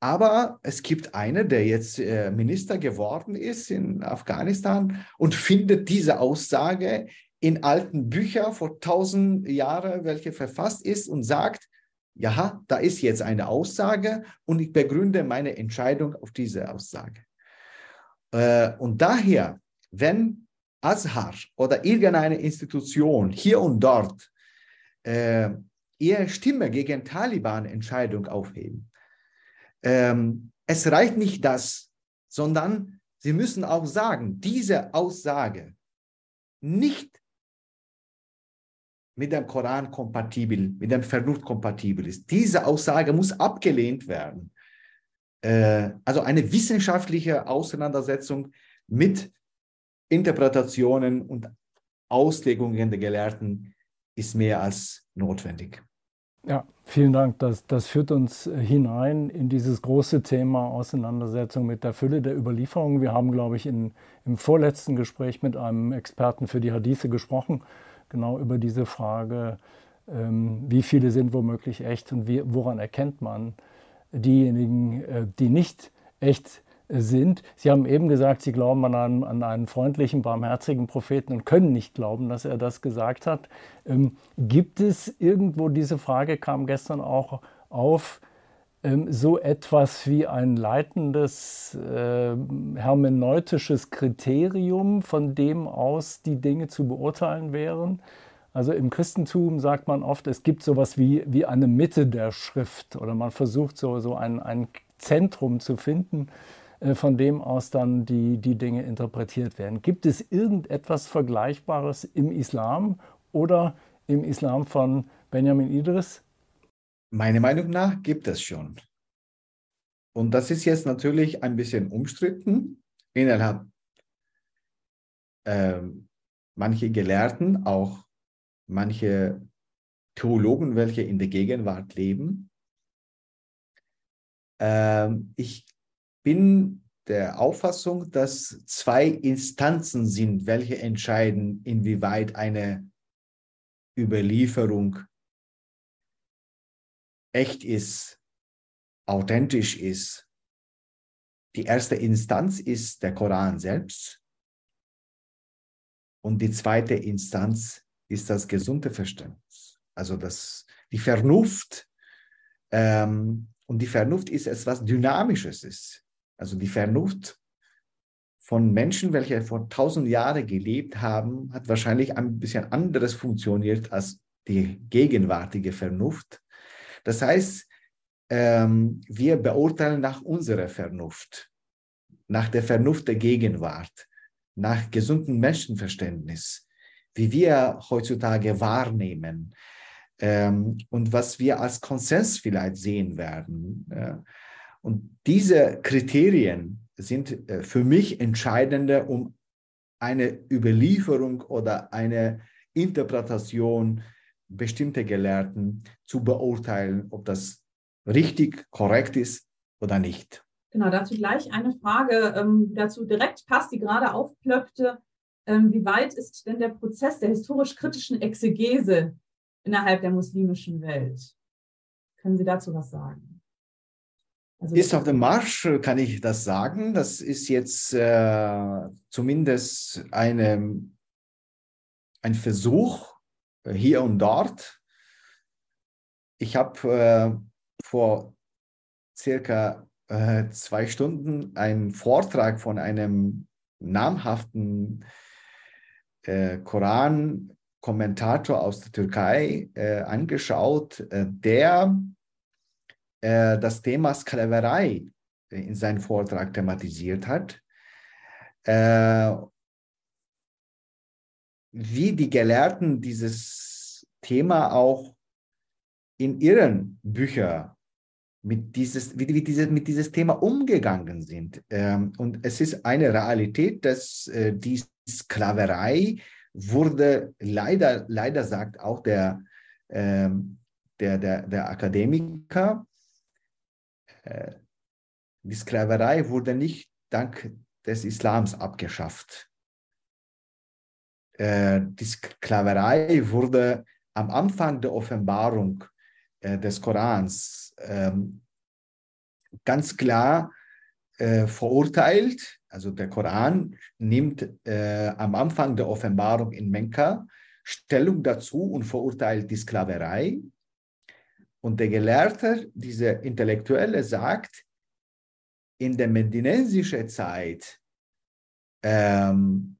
Aber es gibt einen, der jetzt äh, Minister geworden ist in Afghanistan und findet diese Aussage in alten Büchern vor tausend Jahren, welche verfasst ist und sagt, ja, da ist jetzt eine Aussage und ich begründe meine Entscheidung auf diese Aussage. Äh, und daher, wenn Azhar oder irgendeine Institution hier und dort äh, ihre Stimme gegen Taliban-Entscheidung aufheben, ähm, es reicht nicht das, sondern sie müssen auch sagen, diese Aussage nicht mit dem Koran kompatibel, mit dem Vernunft kompatibel ist. Diese Aussage muss abgelehnt werden. Äh, also eine wissenschaftliche Auseinandersetzung mit Interpretationen und Auslegungen der Gelehrten ist mehr als notwendig. Ja, vielen Dank. Das, das führt uns hinein in dieses große Thema Auseinandersetzung mit der Fülle der Überlieferungen. Wir haben, glaube ich, in, im vorletzten Gespräch mit einem Experten für die Hadithe gesprochen, genau über diese Frage, ähm, wie viele sind womöglich echt und wie, woran erkennt man diejenigen, äh, die nicht echt sind. Sie haben eben gesagt, Sie glauben an einen, an einen freundlichen, barmherzigen Propheten und können nicht glauben, dass er das gesagt hat. Ähm, gibt es irgendwo, diese Frage kam gestern auch auf, ähm, so etwas wie ein leitendes äh, hermeneutisches Kriterium, von dem aus die Dinge zu beurteilen wären? Also im Christentum sagt man oft, es gibt sowas wie, wie eine Mitte der Schrift oder man versucht so, so ein, ein Zentrum zu finden, von dem aus dann die, die Dinge interpretiert werden. Gibt es irgendetwas Vergleichbares im Islam oder im Islam von Benjamin Idris? Meiner Meinung nach gibt es schon. Und das ist jetzt natürlich ein bisschen umstritten innerhalb äh, manche Gelehrten, auch manche Theologen, welche in der Gegenwart leben. Ähm, ich bin der Auffassung, dass zwei Instanzen sind, welche entscheiden, inwieweit eine Überlieferung echt ist, authentisch ist. Die erste Instanz ist der Koran selbst und die zweite Instanz ist das gesunde Verständnis, also das, die Vernunft. Ähm, und die Vernunft ist etwas Dynamisches. Ist. Also die Vernunft von Menschen, welche vor tausend Jahren gelebt haben, hat wahrscheinlich ein bisschen anderes funktioniert als die gegenwärtige Vernunft. Das heißt, ähm, wir beurteilen nach unserer Vernunft, nach der Vernunft der Gegenwart, nach gesundem Menschenverständnis, wie wir heutzutage wahrnehmen ähm, und was wir als Konsens vielleicht sehen werden. Ja. Und diese Kriterien sind äh, für mich entscheidende, um eine Überlieferung oder eine Interpretation bestimmter Gelehrten zu beurteilen, ob das richtig, korrekt ist oder nicht. Genau, dazu gleich eine Frage, ähm, dazu direkt passt, die gerade aufplöppte. Ähm, wie weit ist denn der Prozess der historisch-kritischen Exegese innerhalb der muslimischen Welt? Können Sie dazu was sagen? Also ist auf dem Marsch, kann ich das sagen. Das ist jetzt äh, zumindest eine, ein Versuch äh, hier und dort. Ich habe äh, vor circa äh, zwei Stunden einen Vortrag von einem namhaften äh, Koran-Kommentator aus der Türkei äh, angeschaut, der äh, das Thema Sklaverei in seinem Vortrag thematisiert hat. Äh, wie die Gelehrten dieses Thema auch in ihren Büchern mit dieses, wie, wie diese, mit dieses Thema umgegangen sind. Ähm, und es ist eine Realität, dass äh, die Sklaverei wurde leider, leider sagt auch der, ähm, der, der, der Akademiker, die Sklaverei wurde nicht dank des Islams abgeschafft. Äh, die Sklaverei wurde am Anfang der Offenbarung äh, des Korans ähm, ganz klar äh, verurteilt. Also der Koran nimmt äh, am Anfang der Offenbarung in Mekka Stellung dazu und verurteilt die Sklaverei. Und der Gelehrte, dieser Intellektuelle, sagt, in der medinensischen Zeit, ähm,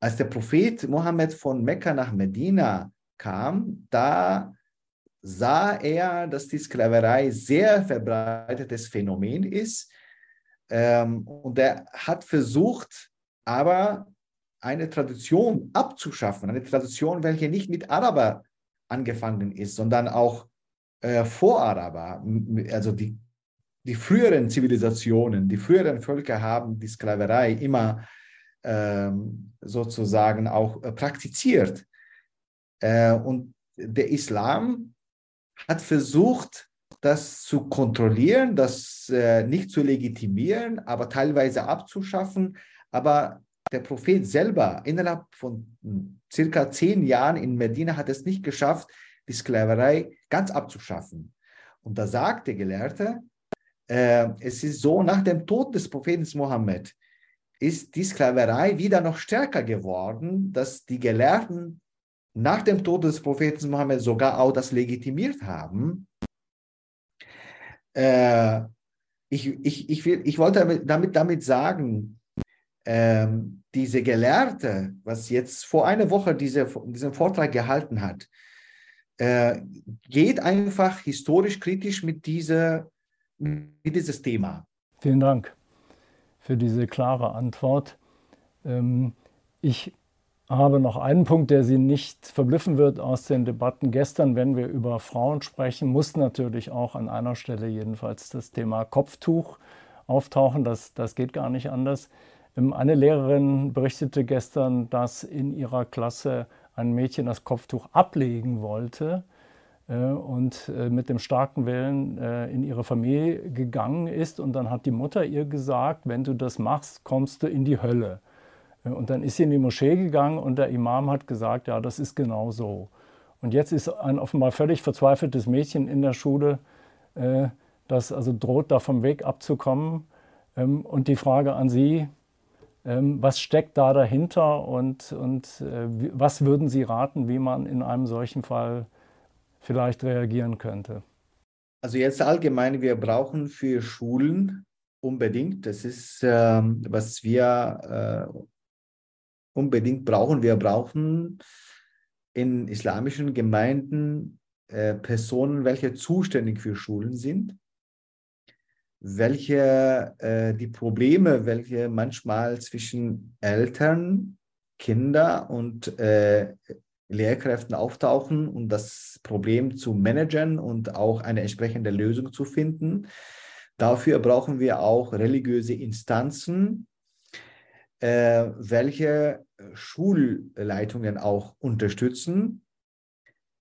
als der Prophet Mohammed von Mekka nach Medina kam, da sah er, dass die Sklaverei sehr verbreitetes Phänomen ist. Ähm, und er hat versucht, aber eine Tradition abzuschaffen, eine Tradition, welche nicht mit Araber angefangen ist, sondern auch äh, vor Araber, also die, die früheren Zivilisationen, die früheren Völker haben die Sklaverei immer ähm, sozusagen auch äh, praktiziert. Äh, und der Islam hat versucht, das zu kontrollieren, das äh, nicht zu legitimieren, aber teilweise abzuschaffen. Aber der Prophet selber innerhalb von hm, circa zehn Jahren in Medina hat es nicht geschafft, die Sklaverei ganz abzuschaffen. Und da sagt der Gelehrte, äh, es ist so, nach dem Tod des Propheten Mohammed ist die Sklaverei wieder noch stärker geworden, dass die Gelehrten nach dem Tod des Propheten Mohammed sogar auch das legitimiert haben. Äh, ich, ich, ich, will, ich wollte damit, damit sagen, ähm, diese Gelehrte, was jetzt vor einer Woche diese, diesen Vortrag gehalten hat, äh, geht einfach historisch kritisch mit, dieser, mit dieses Thema. Vielen Dank für diese klare Antwort. Ähm, ich habe noch einen Punkt, der Sie nicht verblüffen wird aus den Debatten gestern, wenn wir über Frauen sprechen, muss natürlich auch an einer Stelle jedenfalls das Thema Kopftuch auftauchen. Das, das geht gar nicht anders. Ähm, eine Lehrerin berichtete gestern, dass in ihrer Klasse ein Mädchen das Kopftuch ablegen wollte äh, und äh, mit dem starken Willen äh, in ihre Familie gegangen ist. Und dann hat die Mutter ihr gesagt, wenn du das machst, kommst du in die Hölle. Und dann ist sie in die Moschee gegangen und der Imam hat gesagt, ja, das ist genau so. Und jetzt ist ein offenbar völlig verzweifeltes Mädchen in der Schule, das also droht, da vom Weg abzukommen. Ähm, und die Frage an Sie, was steckt da dahinter und, und äh, was würden Sie raten, wie man in einem solchen Fall vielleicht reagieren könnte? Also jetzt allgemein, wir brauchen für Schulen unbedingt. Das ist, ähm, was wir äh, unbedingt brauchen. Wir brauchen in islamischen Gemeinden äh, Personen, welche zuständig für Schulen sind, welche äh, die Probleme, welche manchmal zwischen Eltern, Kinder und äh, Lehrkräften auftauchen und das Problem zu managen und auch eine entsprechende Lösung zu finden. Dafür brauchen wir auch religiöse Instanzen, äh, welche Schulleitungen auch unterstützen,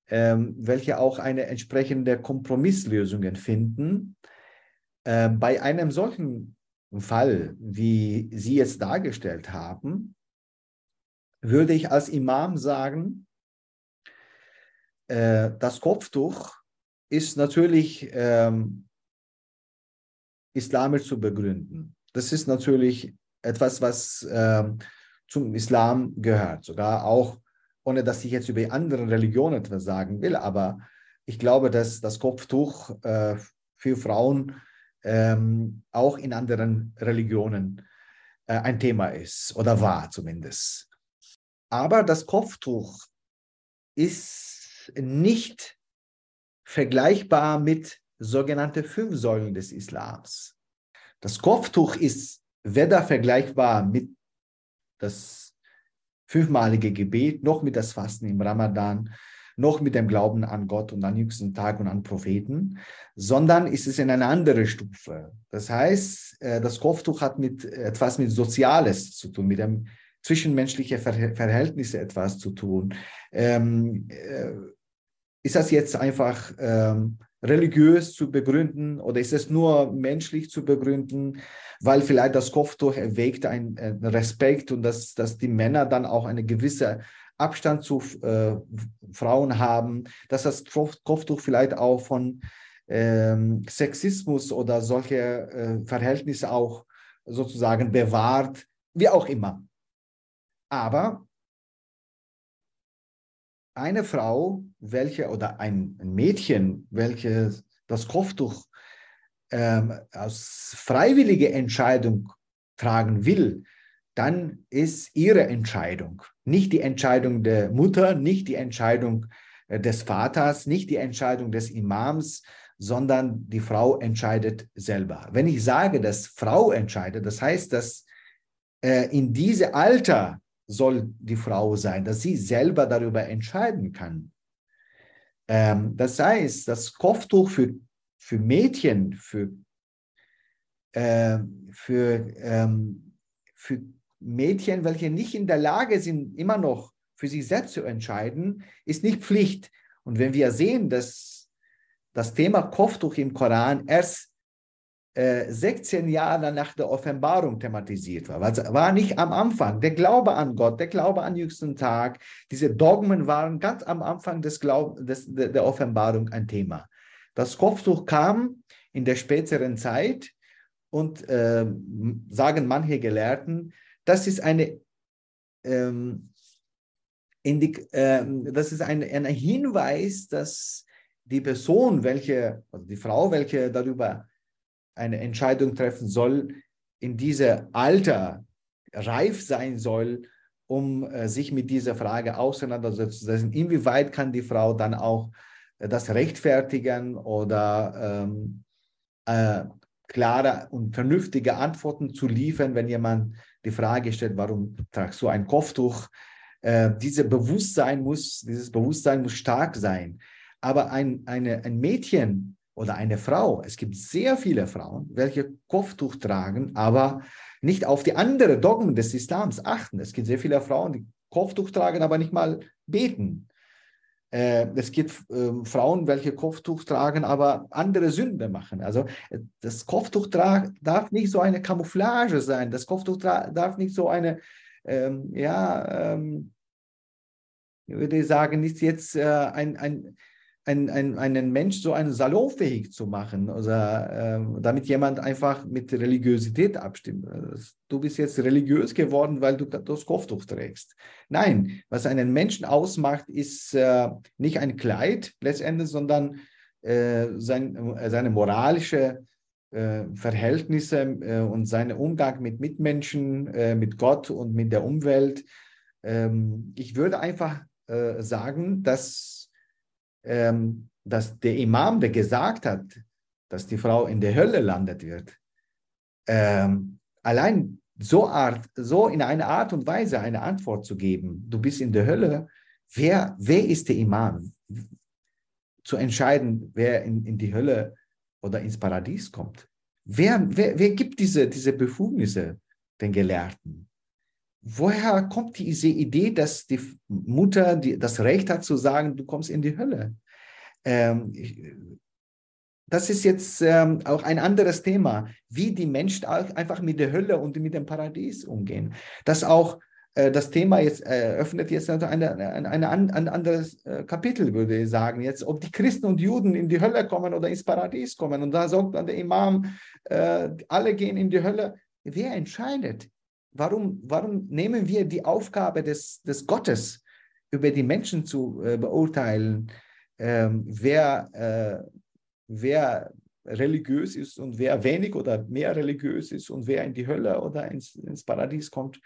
ähm, welche auch eine entsprechende Kompromisslösungen finden. Äh, bei einem solchen Fall, wie Sie jetzt dargestellt haben, würde ich als Imam sagen, äh, das Kopftuch ist natürlich ähm, islamisch zu begründen. Das ist natürlich etwas, was ähm, zum Islam gehört, sogar auch, ohne dass ich jetzt über andere Religionen etwas sagen will, aber ich glaube, dass das Kopftuch äh, für Frauen ähm, auch in anderen Religionen äh, ein Thema ist oder war zumindest. Aber das Kopftuch ist nicht vergleichbar mit sogenannten fünf Säulen des Islams. Das Kopftuch ist weder vergleichbar mit das fünfmalige Gebet, noch mit das Fasten im Ramadan, noch mit dem Glauben an Gott und an jüngsten Tag und an Propheten, sondern ist es in einer anderen Stufe. Das heißt, äh, das Kopftuch hat mit etwas mit Soziales zu tun, mit dem zwischenmenschlichen Verhältnisse etwas zu tun. Ähm, äh, ist das jetzt einfach ähm, religiös zu begründen oder ist es nur menschlich zu begründen, weil vielleicht das Kopftuch erwägt einen, einen Respekt und dass, dass die Männer dann auch eine gewisse Abstand zu äh, Frauen haben, dass das Kopftuch vielleicht auch von ähm, Sexismus oder solche äh, Verhältnisse auch sozusagen bewahrt, wie auch immer. Aber eine Frau, welche oder ein Mädchen, welches das Kopftuch ähm, aus freiwilliger Entscheidung tragen will, dann ist ihre Entscheidung, nicht die Entscheidung der Mutter, nicht die Entscheidung äh, des Vaters, nicht die Entscheidung des Imams, sondern die Frau entscheidet selber. Wenn ich sage, dass Frau entscheidet, das heißt, dass äh, in diesem Alter soll die Frau sein, dass sie selber darüber entscheiden kann. Ähm, das heißt, das Kopftuch für, für Mädchen, für, äh, für, ähm, für Mädchen, welche nicht in der Lage sind, immer noch für sich selbst zu entscheiden, ist nicht Pflicht. Und wenn wir sehen, dass das Thema Kopftuch im Koran erst 16 äh, Jahre nach der Offenbarung thematisiert war. Was war nicht am Anfang. Der Glaube an Gott, der Glaube an jüngsten Tag, diese Dogmen waren ganz am Anfang des Glaub, des, der Offenbarung ein Thema. Das Kopftuch kam in der späteren Zeit und äh, sagen manche Gelehrten, das ist eine ähm, Indik äh, das ist ein, ein Hinweis, dass die Person, welche, also die Frau, welche darüber eine Entscheidung treffen soll, in diesem Alter reif sein soll, um äh, sich mit dieser Frage auseinanderzusetzen. Inwieweit kann die Frau dann auch äh, das rechtfertigen oder ähm, äh, klare und vernünftige Antworten zu liefern, wenn jemand die Frage stellt, warum tragst du ein Kopftuch? Äh, dieses Bewusstsein muss, dieses Bewusstsein muss stark sein. Aber ein, eine, ein Mädchen, oder eine Frau. Es gibt sehr viele Frauen, welche Kopftuch tragen, aber nicht auf die anderen Dogmen des Islams achten. Es gibt sehr viele Frauen, die Kopftuch tragen, aber nicht mal beten. Äh, es gibt äh, Frauen, welche Kopftuch tragen, aber andere Sünden machen. Also äh, das Kopftuch darf nicht so eine Camouflage sein. Das Kopftuch darf nicht so eine, ähm, ja, ähm, ich würde sagen, nicht jetzt äh, ein, ein ein, ein, einen Mensch so einen salonfähig zu machen oder äh, damit jemand einfach mit Religiosität abstimmt. Du bist jetzt religiös geworden, weil du das Kopftuch trägst. Nein, was einen Menschen ausmacht, ist äh, nicht ein Kleid letztendlich, sondern äh, sein, seine moralische äh, Verhältnisse äh, und seinen Umgang mit Mitmenschen, äh, mit Gott und mit der Umwelt. Ähm, ich würde einfach äh, sagen, dass, ähm, dass der Imam, der gesagt hat, dass die Frau in der Hölle landet wird, ähm, allein so, Art, so in einer Art und Weise eine Antwort zu geben, du bist in der Hölle, wer, wer ist der Imam? Zu entscheiden, wer in, in die Hölle oder ins Paradies kommt. Wer, wer, wer gibt diese, diese Befugnisse den Gelehrten? Woher kommt diese Idee, dass die Mutter die, das Recht hat zu sagen, du kommst in die Hölle? Ähm, das ist jetzt ähm, auch ein anderes Thema, wie die Menschen einfach mit der Hölle und mit dem Paradies umgehen. Das auch äh, das Thema jetzt äh, öffnet jetzt eine, eine, eine, ein anderes äh, Kapitel, würde ich sagen. Jetzt, ob die Christen und Juden in die Hölle kommen oder ins Paradies kommen. Und da sagt dann der Imam, äh, alle gehen in die Hölle. Wer entscheidet? Warum, warum nehmen wir die Aufgabe des, des Gottes, über die Menschen zu äh, beurteilen, ähm, wer äh, wer religiös ist und wer wenig oder mehr religiös ist und wer in die Hölle oder ins, ins Paradies kommt.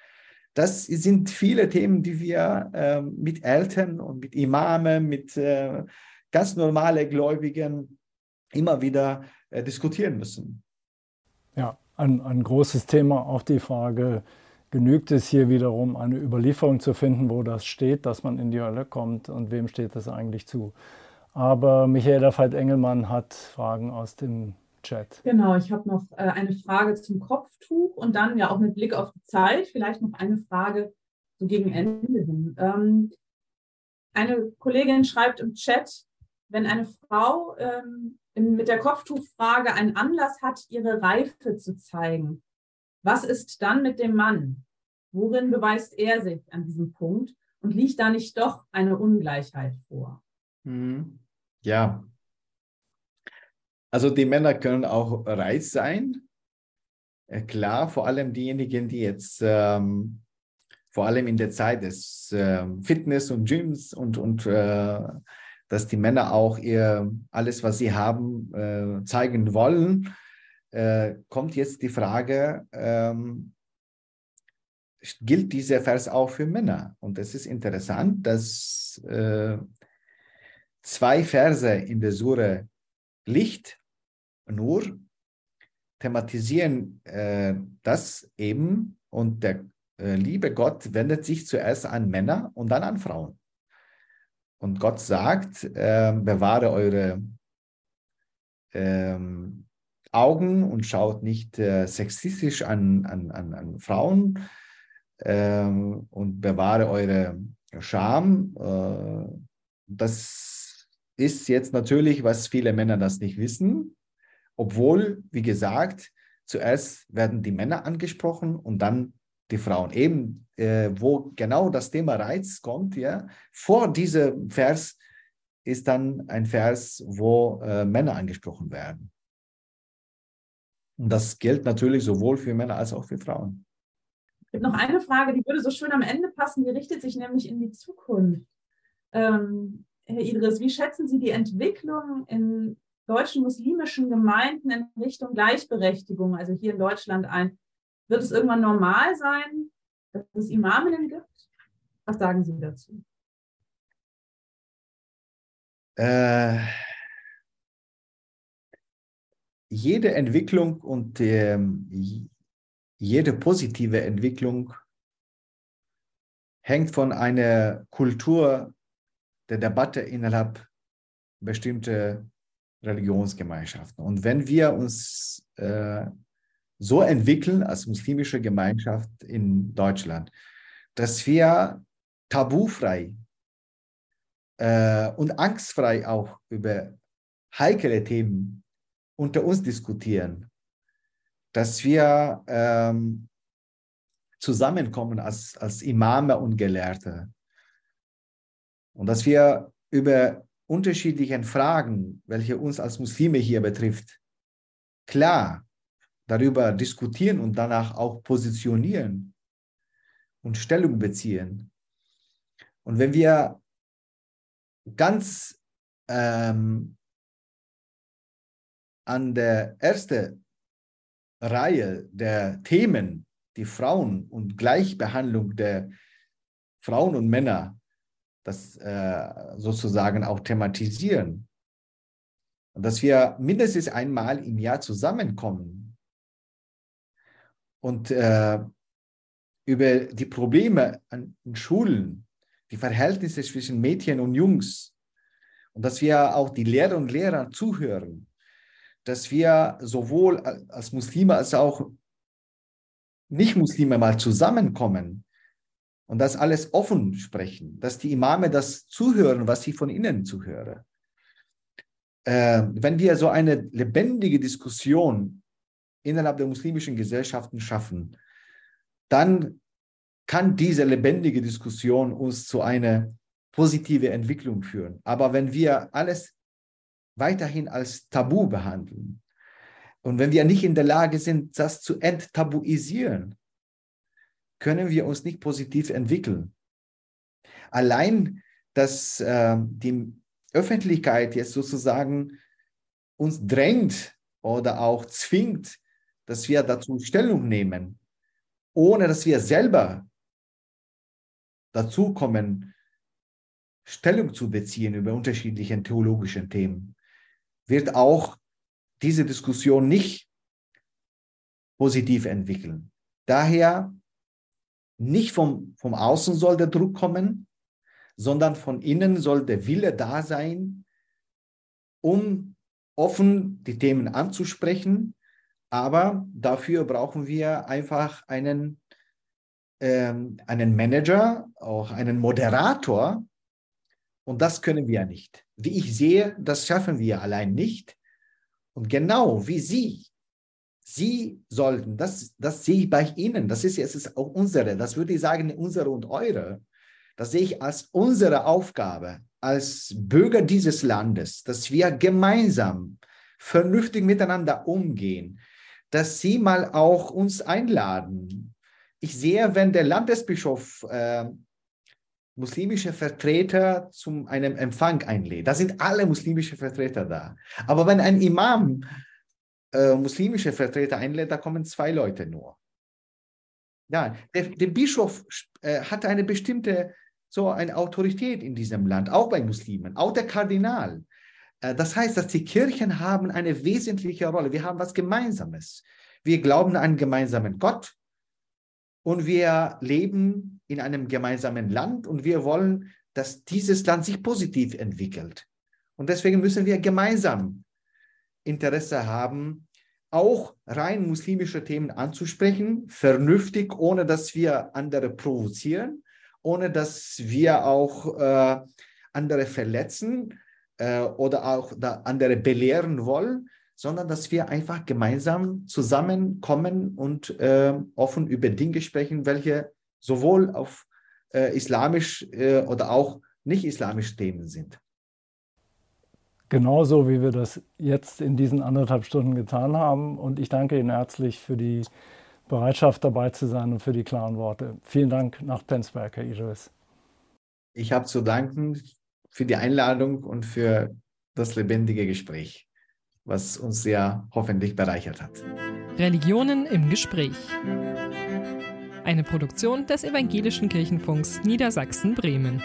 Das sind viele Themen, die wir äh, mit Eltern und mit Imamen, mit äh, ganz normalen Gläubigen immer wieder äh, diskutieren müssen. Ja, ein, ein großes Thema, auch die Frage, genügt es hier wiederum eine Überlieferung zu finden, wo das steht, dass man in die Hölle kommt und wem steht das eigentlich zu? Aber Michaela Veit-Engelmann hat Fragen aus dem Chat. Genau, ich habe noch äh, eine Frage zum Kopftuch und dann ja auch mit Blick auf die Zeit vielleicht noch eine Frage so gegen Ende hin. Ähm, eine Kollegin schreibt im Chat, wenn eine Frau ähm, mit der Kopftuchfrage einen Anlass hat, ihre Reife zu zeigen, was ist dann mit dem Mann? Worin beweist er sich an diesem Punkt? Und liegt da nicht doch eine Ungleichheit vor? Mhm. Ja. Also die Männer können auch reich sein. Äh, klar, vor allem diejenigen, die jetzt ähm, vor allem in der Zeit des äh, Fitness und Gyms und, und äh, dass die Männer auch ihr alles, was sie haben, äh, zeigen wollen, äh, kommt jetzt die Frage, ähm, gilt dieser Vers auch für Männer? Und es ist interessant, dass äh, zwei Verse in der Sure Licht nur thematisieren äh, das eben und der äh, liebe Gott wendet sich zuerst an Männer und dann an Frauen. Und Gott sagt, äh, bewahre eure ähm, Augen und schaut nicht äh, sexistisch an, an, an, an Frauen ähm, und bewahre eure Scham. Äh, das ist jetzt natürlich, was viele Männer das nicht wissen, obwohl, wie gesagt, zuerst werden die Männer angesprochen und dann die Frauen. Eben, äh, wo genau das Thema Reiz kommt, ja, vor diesem Vers ist dann ein Vers, wo äh, Männer angesprochen werden. Und das gilt natürlich sowohl für Männer als auch für Frauen. Ich habe noch eine Frage, die würde so schön am Ende passen, die richtet sich nämlich in die Zukunft. Ähm, Herr Idris, wie schätzen Sie die Entwicklung in deutschen muslimischen Gemeinden in Richtung Gleichberechtigung, also hier in Deutschland ein? Wird es irgendwann normal sein, dass es Imaminnen gibt? Was sagen Sie dazu? Äh, jede Entwicklung und äh, jede positive Entwicklung hängt von einer Kultur der Debatte innerhalb bestimmter Religionsgemeinschaften. Und wenn wir uns äh, so entwickeln als muslimische Gemeinschaft in Deutschland, dass wir tabufrei äh, und angstfrei auch über heikle Themen unter uns diskutieren, dass wir ähm, zusammenkommen als, als Imame und Gelehrte, und dass wir über unterschiedliche Fragen, welche uns als Muslime hier betrifft, klar darüber diskutieren und danach auch positionieren und Stellung beziehen. Und wenn wir ganz ähm, an der ersten Reihe der Themen, die Frauen und Gleichbehandlung der Frauen und Männer das äh, sozusagen auch thematisieren. Und dass wir mindestens einmal im Jahr zusammenkommen und äh, über die Probleme an Schulen, die Verhältnisse zwischen Mädchen und Jungs und dass wir auch die Lehrer und Lehrer zuhören, dass wir sowohl als Muslime als auch Nicht-Muslime mal zusammenkommen und das alles offen sprechen, dass die Imame das zuhören, was sie von innen zuhören. Äh, wenn wir so eine lebendige Diskussion innerhalb der muslimischen Gesellschaften schaffen, dann kann diese lebendige Diskussion uns zu einer positiven Entwicklung führen. Aber wenn wir alles weiterhin als Tabu behandeln und wenn wir nicht in der Lage sind, das zu enttabuisieren, können wir uns nicht positiv entwickeln. Allein, dass äh, die Öffentlichkeit jetzt sozusagen uns drängt oder auch zwingt, dass wir dazu Stellung nehmen, ohne dass wir selber dazu kommen, Stellung zu beziehen über unterschiedliche theologische Themen, wird auch diese Diskussion nicht positiv entwickeln. Daher nicht vom, vom Außen soll der Druck kommen, sondern von innen soll der Wille da sein, um offen die Themen anzusprechen. Aber dafür brauchen wir einfach einen, ähm, einen Manager, auch einen Moderator. Und das können wir nicht. Wie ich sehe, das schaffen wir allein nicht. Und genau wie Sie Sie sollten, das, das sehe ich bei Ihnen, das ist jetzt auch unsere, das würde ich sagen, unsere und eure. Das sehe ich als unsere Aufgabe, als Bürger dieses Landes, dass wir gemeinsam vernünftig miteinander umgehen, dass Sie mal auch uns einladen. Ich sehe, wenn der Landesbischof äh, muslimische Vertreter zu einem Empfang einlädt, da sind alle muslimische Vertreter da. Aber wenn ein Imam äh, muslimische Vertreter einlädt, da kommen zwei Leute nur. Ja, der, der Bischof äh, hat eine bestimmte so eine Autorität in diesem Land, auch bei Muslimen, auch der Kardinal. Äh, das heißt, dass die Kirchen haben eine wesentliche Rolle. Wir haben was Gemeinsames. Wir glauben an einen gemeinsamen Gott und wir leben in einem gemeinsamen Land und wir wollen, dass dieses Land sich positiv entwickelt. Und deswegen müssen wir gemeinsam Interesse haben, auch rein muslimische Themen anzusprechen, vernünftig, ohne dass wir andere provozieren, ohne dass wir auch äh, andere verletzen äh, oder auch andere belehren wollen, sondern dass wir einfach gemeinsam zusammenkommen und äh, offen über Dinge sprechen, welche sowohl auf äh, islamisch äh, oder auch nicht islamisch Themen sind. Genauso wie wir das jetzt in diesen anderthalb Stunden getan haben. Und ich danke Ihnen herzlich für die Bereitschaft dabei zu sein und für die klaren Worte. Vielen Dank nach Penzberg, Herr Idris. Ich habe zu danken für die Einladung und für das lebendige Gespräch, was uns sehr hoffentlich bereichert hat. Religionen im Gespräch. Eine Produktion des Evangelischen Kirchenfunks Niedersachsen-Bremen.